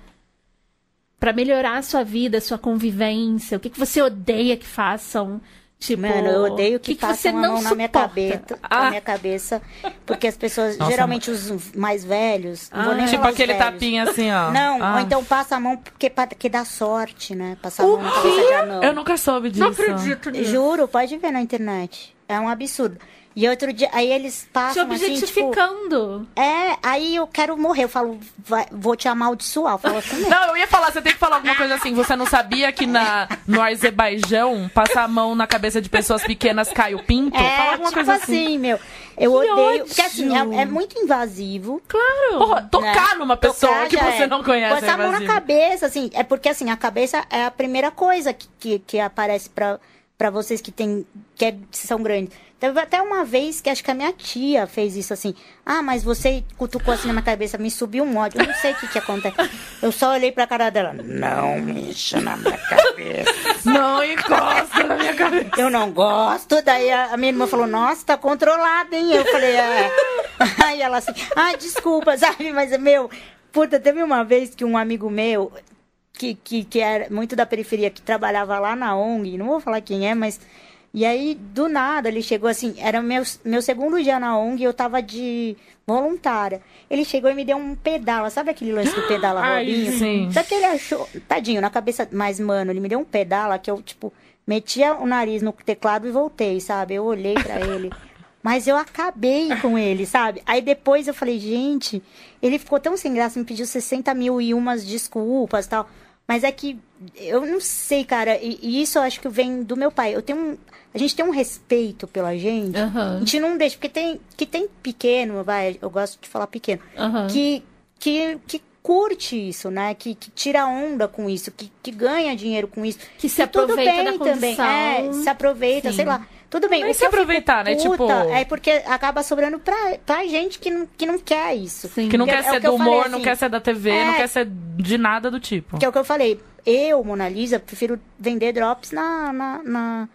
para melhorar a sua vida, a sua convivência? O que, que você odeia que façam? Tipo, Mano, eu odeio que, que, que passem a mão na minha cabeça, ah. na minha cabeça, porque as pessoas, Nossa, geralmente os mais velhos, ah, não tipo aquele velhos. tapinha assim, ó. Não, ah. ou então passa a mão porque que dá sorte, né? Passar a mão na cabeça de anão. Eu nunca soube disso. Não acredito nisso. Juro, pode ver na internet. É um absurdo. E outro dia, aí eles passam te objetificando. Assim, tipo, é, aí eu quero morrer. Eu falo, vai, vou te amaldiçoar. Eu falo assim, não, eu ia falar, você tem que falar alguma coisa assim. Você não sabia que na, no Azerbaijão, passar a mão na cabeça de pessoas pequenas cai o pinto? É, Fala alguma tipo coisa assim. assim, meu. Eu que odeio. Ódio. Porque assim, é, é, muito invasivo. Claro. Porra, tocar né? numa pessoa tocar que você é. não conhece. Passar é a mão na cabeça, assim. É porque assim, a cabeça é a primeira coisa que, que, que aparece pra, pra vocês que, tem, que é, são grandes. Teve até uma vez que acho que a minha tia fez isso assim. Ah, mas você cutucou assim na minha cabeça, me subiu um ódio. Eu não sei o que que acontece. Eu só olhei pra cara dela. Não mexa na minha cabeça. Não encosta na minha cabeça. Eu não gosto. Daí a, a minha irmã falou, nossa, tá controlada, hein? Eu falei, é. Aí ela assim, ah, desculpa, sabe? Mas, meu, puta, teve uma vez que um amigo meu, que, que, que era muito da periferia, que trabalhava lá na ONG, não vou falar quem é, mas e aí, do nada, ele chegou assim, era meu, meu segundo dia na ONG e eu tava de voluntária. Ele chegou e me deu um pedala, sabe aquele lance do pedala rolinho? Sim. Só que ele achou, tadinho, na cabeça, mas mano, ele me deu um pedala que eu, tipo, metia o nariz no teclado e voltei, sabe? Eu olhei para ele. Mas eu acabei com ele, sabe? Aí depois eu falei, gente, ele ficou tão sem graça, me pediu 60 mil e umas desculpas tal. Mas é que eu não sei, cara, e, e isso eu acho que vem do meu pai. Eu tenho um a gente tem um respeito pela gente. Uhum. A gente não deixa, porque tem que tem pequeno, vai, eu gosto de falar pequeno, uhum. que, que, que curte isso, né? Que, que tira onda com isso, que, que ganha dinheiro com isso. Que se aproveita tudo bem da também. É, se aproveita, Sim. sei lá. Tudo bem. Mas se aproveitar, né? Tipo... É porque acaba sobrando pra, pra gente que não, que não quer isso. Sim. Que não quer é ser do humor, assim, não quer ser da TV, é... não quer ser de nada do tipo. Que é o que eu falei. Eu, Mona Lisa, prefiro vender drops na, na, na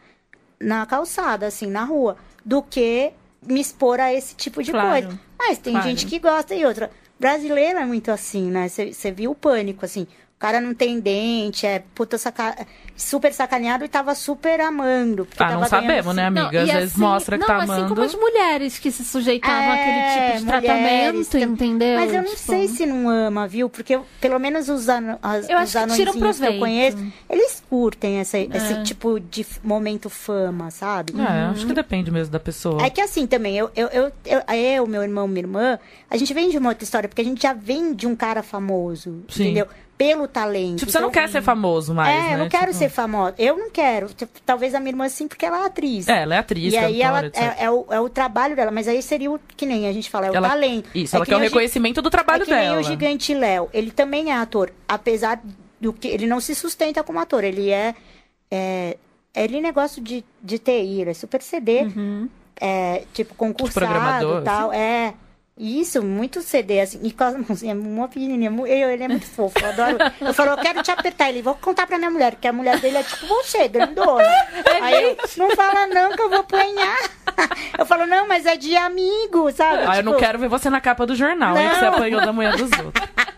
na calçada, assim, na rua, do que me expor a esse tipo de claro, coisa. Mas tem claro. gente que gosta e outra. Brasileiro é muito assim, né? Você viu o pânico, assim. O cara não tem dente, é puta saca... super sacaneado e tava super amando. Ah, não sabemos, assim. né, amiga? Não, Às vezes assim, mostra que não, tá assim amando. como as mulheres que se sujeitavam é, àquele tipo de tratamento, que... entendeu? Mas eu não tipo... sei se não ama, viu? Porque pelo menos os, an... as, eu os anões que, que eu conheço, eles curtem essa, é. esse tipo de momento fama, sabe? É, uhum. acho que depende mesmo da pessoa. É que assim também, eu, eu, eu, eu, eu meu irmão, minha irmã, a gente vem de uma outra história, porque a gente já vem de um cara famoso, Sim. entendeu? Pelo talento. Tipo, você não quer ser famoso mais, É, né? eu não quero tipo... ser famosa. Eu não quero. Tipo, talvez a minha irmã sim, porque ela é atriz. É, ela é atriz, E aí ela é, é, o, é o trabalho dela, mas aí seria o que nem a gente fala, é o ela, talento. Isso, é ela quer o reconhecimento do trabalho é que dela. Nem o gigante Léo. Ele também é ator, apesar do que ele não se sustenta como ator, ele é, é ele negócio de, de TI, ele é super CD, uhum. é, tipo concursado e tal, assim. é isso, muito CD, assim, e com as mãozinhas, uma pequenininha, eu, ele é muito fofo, eu adoro. Eu falo, eu quero te apertar, ele, vou contar pra minha mulher, que a mulher dele é tipo você, grandona. É Aí eu, não fala não, que eu vou apanhar. Eu falo, não, mas é de amigo, sabe? Ah, tipo, eu não tipo, quero ver você na capa do jornal, não. hein, que você apanhou da mulher dos outros.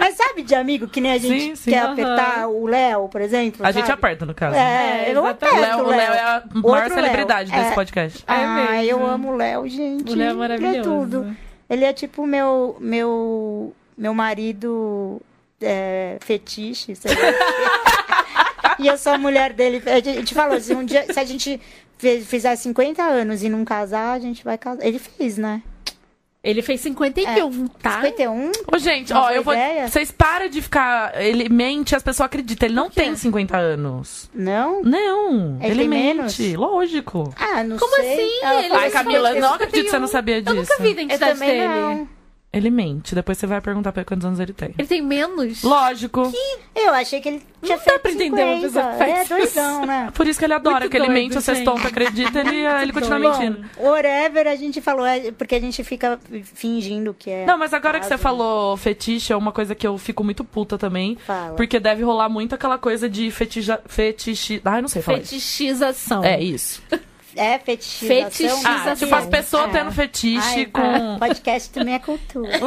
Mas sabe de amigo, que nem a gente sim, sim, quer -huh. apertar o Léo, por exemplo? A sabe? gente aperta, no caso. É, é eu aperto o Léo. O Léo é a maior Outro celebridade Léo. desse é. podcast. Ah, é eu amo o Léo, gente. O Léo é maravilhoso. Ele é tudo. Ele é tipo meu meu meu marido é, fetiche, sei lá. e eu sou a mulher dele. A gente falou assim, um dia, se a gente fizer 50 anos e não casar, a gente vai casar. Ele fez, né? Ele fez 51, tá? 51? Ô, gente, Uma ó, eu vou. Vocês param de ficar. Ele mente, as pessoas acreditam. Ele não tem 50 anos. Não? Não. Ele Ele, mente. menos? Lógico. Ah, não Como sei. assim? Ela Ele falou Ai, Camila, eu não acredito que você não 51. sabia Eu disso. nunca vi a Eu identidade também dele. não. Ele mente. Depois você vai perguntar pra ele quantos anos ele tem. Ele tem menos? Lógico. Eu achei que ele tinha dá feito pra entender uma 50. pessoa que faz É isso. doidão, né? Por isso que ele adora, Muito que ele doido, mente, vocês gente. tontos acreditam, ele, ele continua doido. mentindo. Whatever, a gente falou, é porque a gente fica fingindo que é. Não, mas agora que você caso, falou fetiche, é uma coisa que eu fico muito puta também. Fala. Porque deve rolar muito aquela coisa de fetija, fetiche. Ai, não sei falar. isso. Fetichização. É isso. É fetichização. Fetichização. Ah, tipo, as pessoas É. tendo fetiche Ai, com. Podcast também é cultura.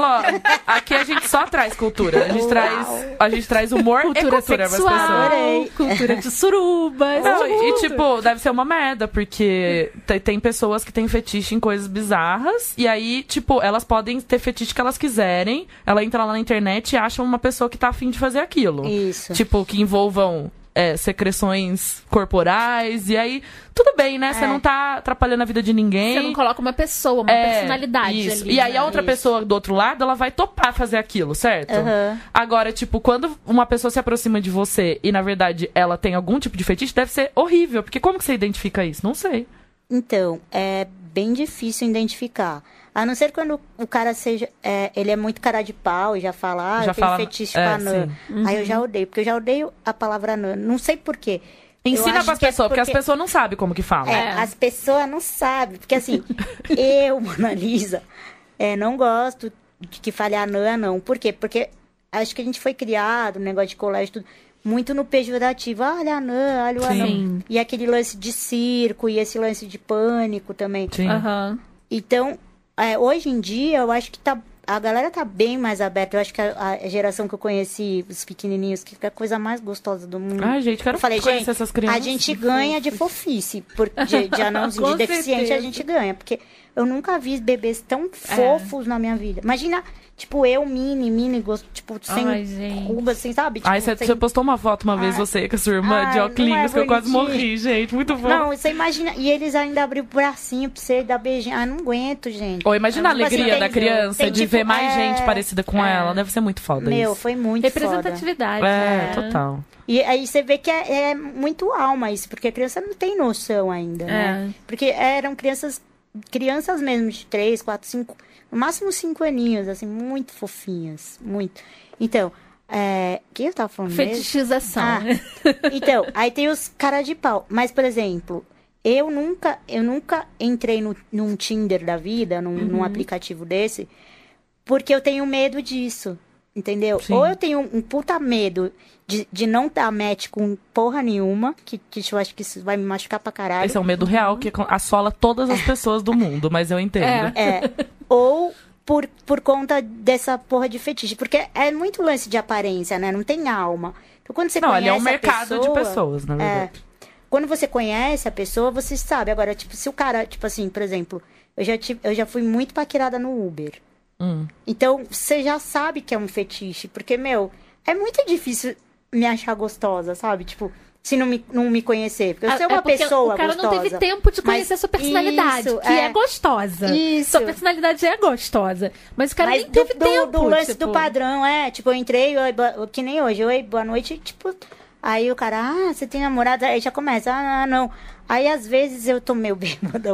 Aqui a gente só traz cultura. A gente Uau. traz, a gente traz humor Cultura e cultura pras sexual, pessoas. Adorei. cultura de surubas. Não, e tudo. tipo, deve ser uma merda, porque te- tem pessoas que têm fetiche em coisas bizarras, e aí, tipo, elas podem ter fetiche que elas quiserem, ela entra lá na internet e acha uma pessoa que tá afim de fazer aquilo. Isso. Tipo, que envolvam é, secreções corporais, e aí, tudo bem, né? Você É. não tá atrapalhando a vida de ninguém. Você não coloca uma pessoa, uma É, personalidade isso. ali. E aí né? a outra Isso. pessoa do outro lado, ela vai topar fazer aquilo, certo? Aham. Agora, tipo, quando uma pessoa se aproxima de você e, na verdade, ela tem algum tipo de fetiche, deve ser horrível. Porque como que você identifica isso? Não sei. Então, é bem difícil identificar. A não ser quando o cara seja. é, ele é muito cara de pau e já fala, ah, Já eu tenho fala- fetiche é, anã. sim. Aí eu já odeio, porque eu já odeio a palavra anã. Não sei porquê. Ensina acho pras que é pessoas, porque... as porque- pessoas não sabem como que fala. É, as pessoas não sabem. Porque assim, eu, Mona Lisa, é, não gosto de que fale anã, não. Por quê? Porque acho que a gente foi criado, um negócio de colégio, tudo, muito no pejorativo. Ah, olha anã, olha o anã. Sim. E aquele lance de circo e esse lance de pânico também. Sim. Aham. Então, é, hoje em dia, eu acho que tá, a galera tá bem mais aberta. Eu acho que a, a geração que eu conheci, os pequenininhos, que é a coisa mais gostosa do mundo. Ai, gente, quero eu falei, conhecer gente, essas crianças. a gente ganha de fofice, por, de, de anãozinho, de deficiente certeza. a gente ganha. Porque eu nunca vi bebês É. tão fofos na minha vida. Imagina, tipo, eu, mini, mini, gosto, tipo, sem Ai, gente. ruga, assim, sabe? Tipo, Ai, você, sem- você postou uma foto uma vez, Ai. você com a sua irmã de Ai, óculos, é que eu quase morri, gente. Muito bom. Não, você imagina. E eles ainda abriram o bracinho pra você dar beijinho. Ah, não aguento, gente. Ou imagina a Tipo assim, alegria tem- da criança tem, de tipo, ver mais é, gente parecida com é. ela. Deve ser muito foda Meu, isso. foi muito foda. Representatividade. É, né? total. E aí você vê que é, é muito alma isso, porque a criança não tem noção ainda, né? É. Porque eram crianças, crianças mesmo de 3, 4, 5, no máximo 5 aninhos, assim, muito fofinhas, muito. Então, é, que eu tava falando mesmo? Fetichização. Ah, então, aí tem os cara de pau. Mas, por exemplo, eu nunca, eu nunca entrei no, num Tinder da vida, num, Uhum. num aplicativo desse, porque eu tenho medo disso. Entendeu? Sim. Ou eu tenho um puta medo de, de não dar match com porra nenhuma, que, que eu acho que isso vai me machucar pra caralho. Esse é um medo real que assola todas as pessoas do mundo, mas eu entendo. É. É. Ou por, por conta dessa porra de fetiche. Porque é muito lance de aparência, né? Não tem alma. Então, quando você Não, ele conhece é um mercado de pessoa- pessoas, na É. verdade. Quando você conhece a pessoa, você sabe. Agora, tipo, se o cara, tipo assim, por exemplo, eu já, tive, eu já fui muito paquerada no Uber. Hum. Então, você já sabe que é um fetiche. Porque, meu, é muito difícil me achar gostosa, sabe? Tipo, se não me, não me conhecer. Porque eu Ah, sou é uma pessoa O cara gostosa. não teve tempo de conhecer a sua personalidade, isso, que é. é. gostosa. Isso. Sua personalidade é gostosa. Mas o cara Mas nem teve do, do- tempo. do lance tipo... do padrão, é. Tipo, eu entrei, oi, boa- que nem hoje, oi, boa noite, tipo. Aí o cara, ah, você tem namorada? Aí já começa, ah, não. Aí às vezes eu tô meio bêbada,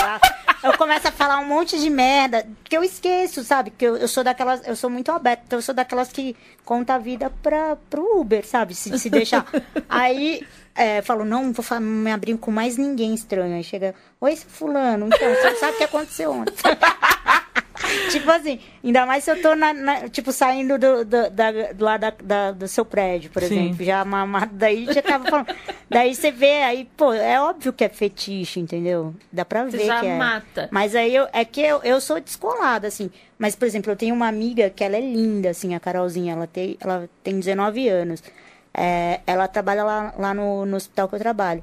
lá. Eu começo a falar um monte de merda, que eu esqueço, sabe? Que eu, eu sou daquelas, eu sou muito aberta, então eu sou daquelas que conta a vida pra, pro Uber, sabe? Se, se deixar. Aí é, falo, não vou me abrir com mais ninguém estranho. Aí chega, oi, seu fulano, então, você sabe o que aconteceu ontem. Tipo assim, ainda mais se eu tô, na, na- tipo, saindo do, do, da, do lá da, da- do seu prédio, por Sim. exemplo. Já mamado, daí já tava falando. daí você vê, aí, pô, é óbvio que é fetiche, entendeu? Dá pra Você ver já que é. mata. Mas aí eu, é que eu, eu sou descolada, assim. Mas, por exemplo, eu tenho uma amiga que ela é linda, assim, a Carolzinha. Ela tem, ela tem 19 anos. É, ela trabalha lá, lá no, no hospital que eu trabalho.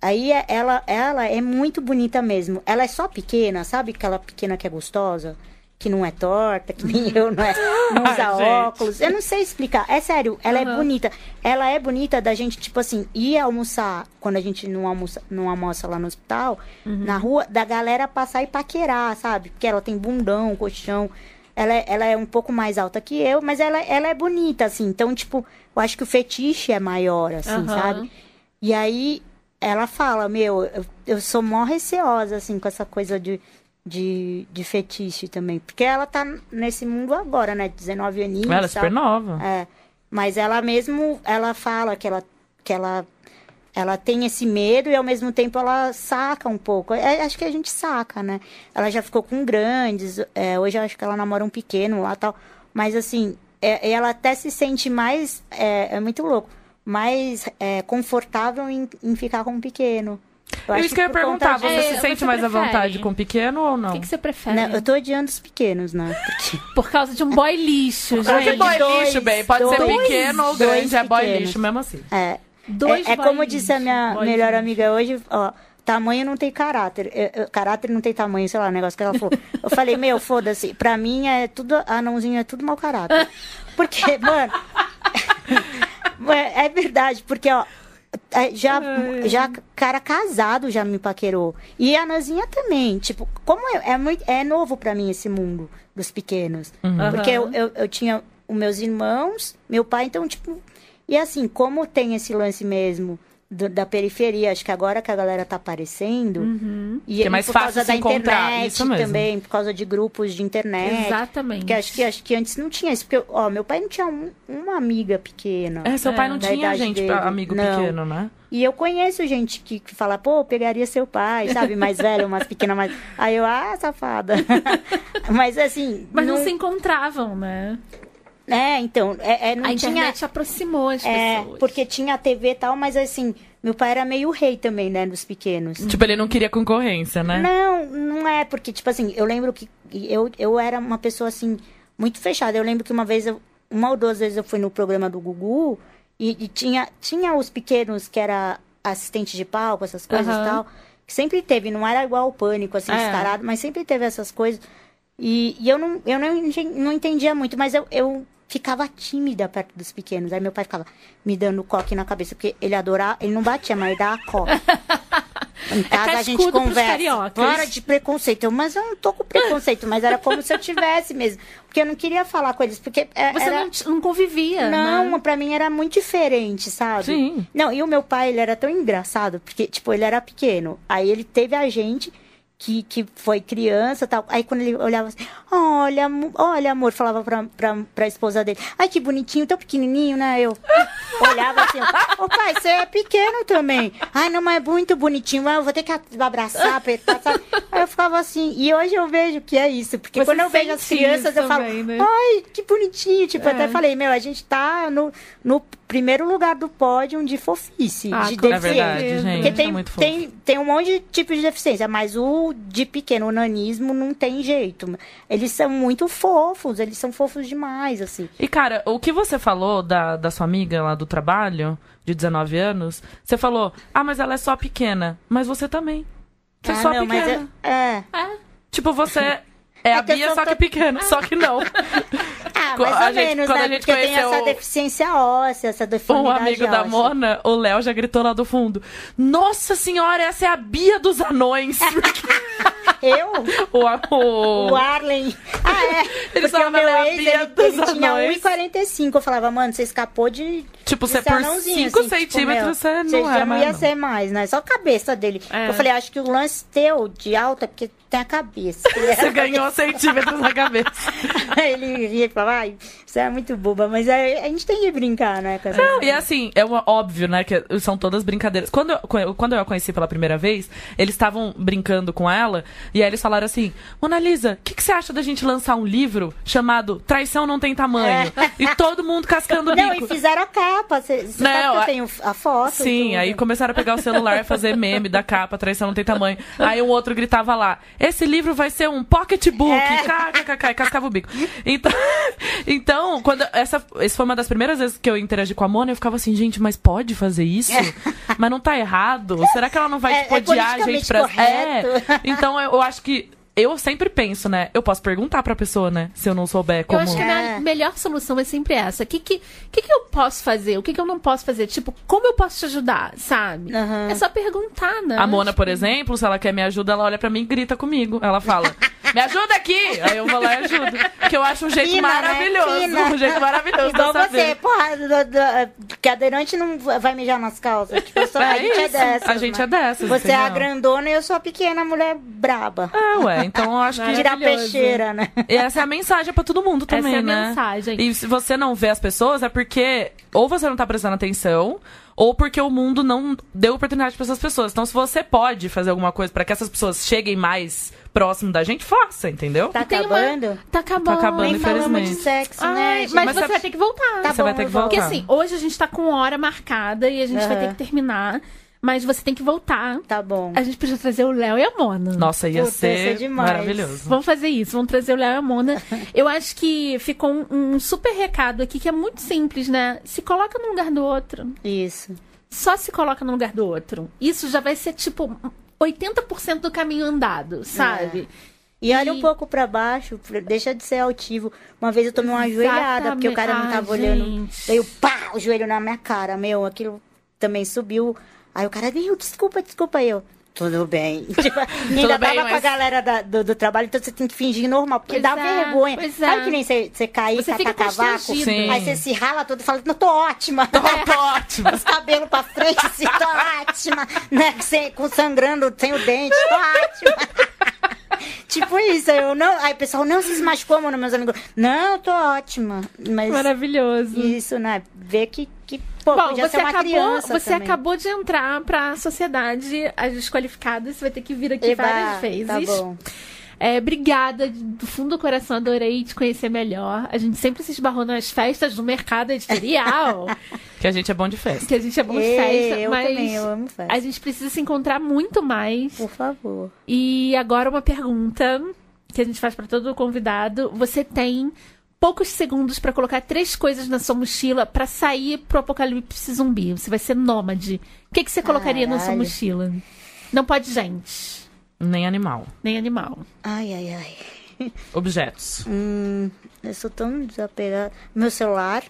Aí é- ela, ela é muito bonita mesmo. Ela é só pequena, sabe aquela pequena que é gostosa? Que não é torta, que nem eu, não, é, não usa Ai, óculos. Eu não sei explicar. É sério, ela é bonita. Ela é bonita da gente, tipo assim, ir almoçar, quando a gente não almoça, não almoça lá no hospital, na rua, da galera passar e paquerar, sabe? Porque ela tem bundão, colchão. Ela é, ela é um pouco mais alta que eu, mas ela, ela é bonita, assim. Então, tipo, eu acho que o fetiche é maior, assim, Aham. sabe? E aí ela fala, meu, eu, eu sou mó receosa, assim, com essa coisa de, de, de fetiche também. Porque ela tá nesse mundo agora, né? 19 aninhos. Ela é super nova. É. Mas ela mesmo, ela fala que ela, que ela, ela tem esse medo e ao mesmo tempo ela saca um pouco. É, acho que a gente saca, né? Ela já ficou com grandes, é, hoje eu acho que ela namora um pequeno lá e tal. Mas assim, é, ela até se sente mais, é, é muito louco, mais é, confortável em, em ficar com um pequeno. Eu acho Isso que eu ia por perguntar, você É, se sente você mais à prefere? vontade com pequeno ou não? O que, que você prefere? Não, eu tô odiando os pequenos, né? Porque... Por causa de um boy lixo, Mas é gente. boy dois, lixo, bem. Pode ser dois, pequeno ou dois grande, é boy pequenos. lixo mesmo assim. É, Dois é, é como disse a minha melhor lixo. amiga hoje, ó, tamanho não tem caráter. É, é, caráter não tem tamanho, sei lá, o negócio que ela falou. Eu falei, meu, foda-se, pra mim é tudo, anãozinho é tudo mau caráter. Porque, mano, é, é verdade, porque, ó, é, já, já cara casado já me paquerou. E a Nanzinha também. Tipo, como é, é, muito, é novo pra mim esse mundo dos pequenos. Porque eu, eu, eu tinha os meus irmãos, meu pai, então, tipo. E assim, como tem esse lance mesmo do- da periferia, acho que agora que a galera tá aparecendo. E Que é mais por fácil causa da encontrar, internet isso mesmo. também, por causa de grupos de internet. Exatamente. Porque acho que, acho que antes não tinha isso. Porque, ó, meu pai não tinha um- uma amiga pequena. É, seu pai não Da tinha gente, dele. pra- amigo Não. pequeno, né? E eu conheço gente que, que fala, pô, eu pegaria seu pai, sabe? Mais velho, mais pequena, mais. Aí eu, ah, safada. Mas assim. Mas não se encontravam, né? É, então, é, é, não a tinha. internet aproximou as É, pessoas. porque tinha a TV e tal, mas assim, meu pai era meio rei também, né, dos pequenos. Tipo, ele não queria concorrência, né? Não, não é, porque, tipo assim, eu lembro que eu, eu era uma pessoa, assim, muito fechada. Eu lembro que uma vez, eu, uma ou duas vezes eu fui no programa do Gugu e, e tinha, tinha os pequenos que era assistente de palco, essas coisas Aham. e tal. Que sempre teve, não era igual o pânico, assim, É. descarado, mas sempre teve essas coisas. E, e eu, não, eu não, não entendia muito, mas eu, eu ficava tímida perto dos pequenos. Aí meu pai ficava me dando coque na cabeça, porque ele adorava, ele não batia, mas ele dava coque. Em casa a gente conversa. Para de preconceito. Eu, mas eu não tô com preconceito, mas era como se eu tivesse mesmo. Porque eu não queria falar com eles, porque é, Você era... não, não convivia, Não, né? pra mim era muito diferente, sabe? Sim. Não, e o meu pai, ele era tão engraçado, porque, tipo, ele era pequeno. Aí ele teve a gente que, que foi criança e tal. Aí quando ele olhava assim, olha, olha, amor, falava pra, pra, pra esposa dele, ai, que bonitinho, tão pequenininho, né? Eu olhava assim, ô pai, você é pequeno também. Ai, não, mas é muito bonitinho, eu vou ter que abraçar, apertar, sabe? Aí eu ficava assim, e hoje eu vejo que é isso, porque Você quando eu vejo as crianças, eu falo, também, né? ai, que bonitinho, tipo, É. até falei, meu, a gente tá no, no primeiro lugar do pódio de fofice, Ah, de com É deficiência. verdade, gente. Porque é tem, fofo. tem, tem um monte de tipos de deficiência, mas o de pequeno, o nanismo, não tem jeito. Eles são muito fofos, eles são fofos demais, assim. E, cara, o que você falou da, da sua amiga lá do trabalho, de 19 anos, você falou, ah, mas ela é só pequena. Mas você também. Você é ah, só não, pequena. é, é. É. Tipo, você é, a que eu Bia, só que to- pequena. Só que não. Ah, mais a ou gente- menos, quando né? a gente Porque tem essa o- deficiência óssea, essa Um deformidade amigo da óssea. Mona, o Léo, já gritou lá do fundo. Nossa senhora, essa é a Bia dos anões. Eu? o, o, O Arlen. Ah, é. Porque falavam, o meu é a ex, Bia ele, dos ele tinha anões. 1,45. Eu falava, mano, você escapou de. Tipo, você ser por anãozinho, 5 assim, tipo, centímetros, meu, você não você é já não ia não. ser mais, né? Só a cabeça dele. É. Eu falei, acho que o lance teu de alta é porque tem a cabeça. Ele Você ganhou centímetros na cabeça. Ele ria e falava, ai, você é muito boba. Mas aí a gente tem que brincar, né? Não, e assim, é uma- óbvio, né, que são todas brincadeiras. Quando eu, quando eu a conheci pela primeira vez, eles estavam brincando com ela, e aí eles falaram assim, Mona Lisa, o que, que você acha da gente lançar um livro chamado Traição Não Tem Tamanho? E todo mundo cascando o É. Não, bico. e fizeram a capa. Você, você Não, sabe que a- eu tenho a foto? Sim, aí começaram a pegar o celular e fazer meme da capa, traição não tem tamanho. Aí um outro gritava lá, esse livro vai ser um pocketbook, É. kkkk, e cascava o bico. Então, então quando essa, essa foi uma das primeiras vezes que eu interagi com a Mona, eu ficava assim, gente, mas pode fazer isso? Mas não tá errado? Será que ela não vai, É- tipo, é odiar a gente pra... correto. É. Então eu acho que eu sempre penso, né? Eu posso perguntar pra pessoa, né? Se eu não souber como. Eu acho que a É. melhor solução é sempre essa. O que, que, que, que eu posso fazer? O que, que eu não posso fazer? Tipo, como eu posso te ajudar, sabe? Aham. É só perguntar, né? A Mona, por exemplo, se ela quer me ajuda, ela olha pra mim e grita comigo. Ela fala, me ajuda aqui! Aí eu vou lá e ajudo. Que eu acho um jeito Fina, né? maravilhoso. Fina. Um jeito maravilhoso Igual de eu saber. você, porra, do, do, cadeirante não vai mijar nas calças. Tipo, eu sou, a É gente é isso. dessas. A gente né? é dessas, Você é a grandona e eu sou a pequena mulher braba. É, ué, então eu acho que. Tirar Maravilhoso. peixeira, né? E essa é a mensagem pra todo mundo também, Essa é a né? mensagem. E se você não vê as pessoas, é porque ou você não tá prestando atenção, ou porque o mundo não deu oportunidade pra essas pessoas. Então, se você pode fazer alguma coisa pra que essas pessoas cheguem mais próximo da gente, faça, entendeu? Tá Tem uma- acabando? Tá acabando. Tá acabando, Nem falamos de infelizmente. sexo, né? Ai, gente? mas, Mas você vai ter que voltar. Tá Você vai bom, ter que volto. Porque voltar. assim, hoje a gente tá com hora marcada e a gente vai Aham. ter que terminar. Mas você tem que voltar. Tá bom. A gente podia trazer o Léo e a Mona. Nossa, ia Puta, ia ser, ser demais. maravilhoso. Vamos fazer isso, vamos trazer o Léo e a Mona. Eu acho que ficou um, um super recado aqui que é muito simples, né? Se coloca no lugar do outro. Isso. Só se coloca no lugar do outro. Isso já vai ser tipo 80% do caminho andado, sabe? E olha E- um pouco pra baixo, deixa de ser altivo. Uma vez eu tomei uma ajoelhada, porque o cara não Ai, tava olhando. gente. Daí eu, pá, o joelho na minha cara, meu, aquilo também subiu. Aí o cara, meu, desculpa, desculpa eu. Tudo bem. Tipo, ainda bem, tava com a mas- galera da- do, do trabalho, então você tem que fingir normal, porque Pois dá é, vergonha. pois Sabe é. que nem você, você cair, Você catar fica cavaco? Sim. Aí você se rala todo e fala, não, tô ótima. Tô ótimo. Os cabelos pra frente, assim, tô ótima. Né? Sem, com sangrando, sem o dente, tô ótima. tipo isso, aí eu não. Aí o pessoal, não, você se machucou, mano, meus amigos. Não, eu tô ótima. Mas Maravilhoso. isso, né? Ver que, que pô, Bom, podia você ser uma acabou, criança você também. acabou de entrar pra sociedade, as desqualificadas, você vai ter que vir aqui Eba, várias vezes. Tá bom. É, obrigada, do fundo do coração, adorei te conhecer melhor. A gente sempre se esbarrou nas festas do mercado editorial, Que a gente é bom de festa. que a gente é bom de festa, eu mas também, eu amo festa. a gente precisa se encontrar muito mais. Por favor. E agora uma pergunta que a gente faz pra todo convidado. Você tem poucos segundos pra colocar três coisas na sua mochila pra sair pro apocalipse zumbi. Você vai ser nômade. O que, que você colocaria na sua Caralho. mochila? Não pode gente, Nem animal. nem animal. Ai, ai, ai. Objetos. Hum, eu sou tão desapegada. Meu celular.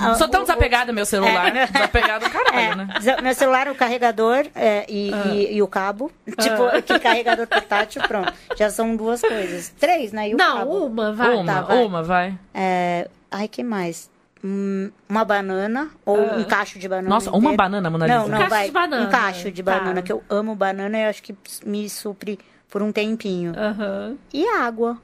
Ah, Sou tão desapegada meu celular. Desapegado do caralho, É, né? meu celular, o carregador é, e, Ah. e, e o cabo. Tipo, que carregador portátil, pronto. Já são duas coisas. Três, né? E o Não, cabo. uma, vai. uma, tá, vai. uma, vai. É, ai, que mais? Hum, uma banana ou um cacho de banana. Ah. Nossa, uma inteiro. banana, Mona Lisa. Não, não, cacho vai. de banana. Um cacho de Tá. banana, que eu amo banana e acho que me supre por um tempinho. E água.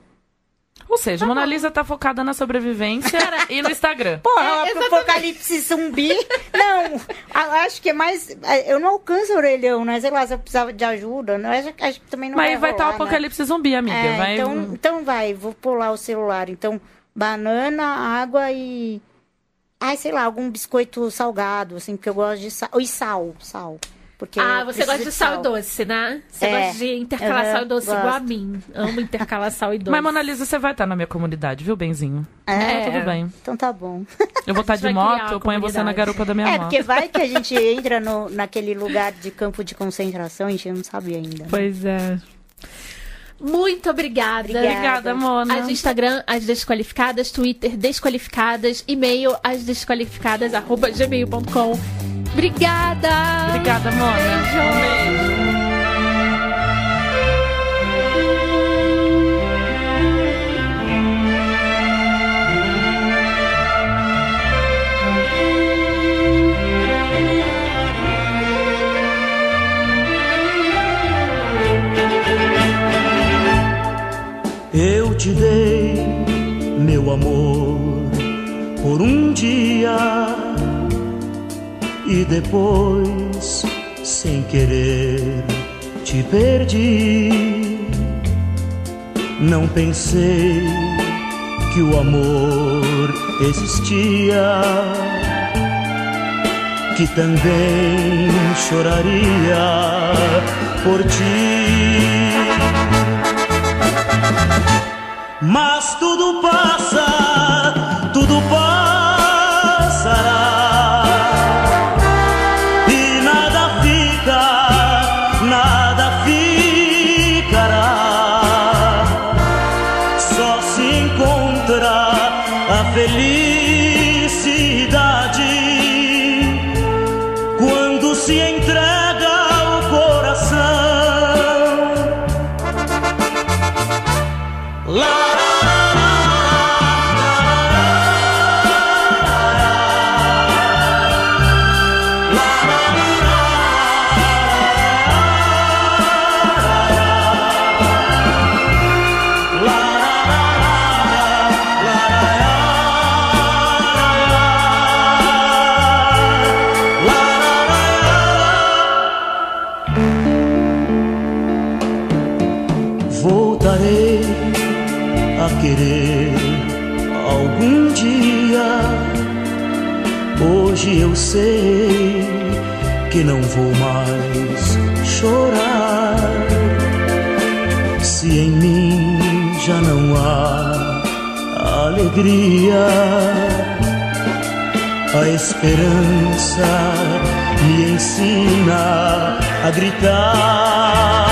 Ou seja, Mona Lisa tá focada na sobrevivência e no Instagram. Porra, É, apocalipse zumbi. Não, acho que é mais. Eu não alcanço o orelhão, né? Sei lá, se eu precisava de ajuda. Não, acho, acho que também não Mas vai vai estar o rolar, né? apocalipse zumbi, amiga. É, vai... então, então vai, vou pular o celular. Então, banana, água e. Ai, sei lá, algum biscoito salgado, assim, porque eu gosto de sal. E sal, sal. Porque Ah, você gosta de sal e doce, né? Você É. gosta de intercalar Aham, sal e doce igual a gosto. mim. Amo intercalar sal e doce. Mas, Mona Lisa, você vai estar na minha comunidade, viu, benzinho? É, Tá tudo bem. então tá bom. Eu vou estar de moto, eu ponho você na garupa da minha É, moto. porque vai que a gente entra no, naquele lugar de campo de concentração, a gente não sabe ainda. né? Pois é. Muito obrigada. Obrigada. Obrigada, Mona. As Instagram, as desqualificadas, Twitter, desqualificadas, e-mail, as desqualificadas, arroba gmail.com. Obrigada! Obrigada, Mona. Beijo. Um beijo. E depois, sem querer, te perdi. Não pensei que o amor existia, que também choraria por ti. Mas tudo passa, tudo passará. Hoje eu sei que não vou mais chorar. Se em mim já não há alegria, a esperança me ensina a gritar.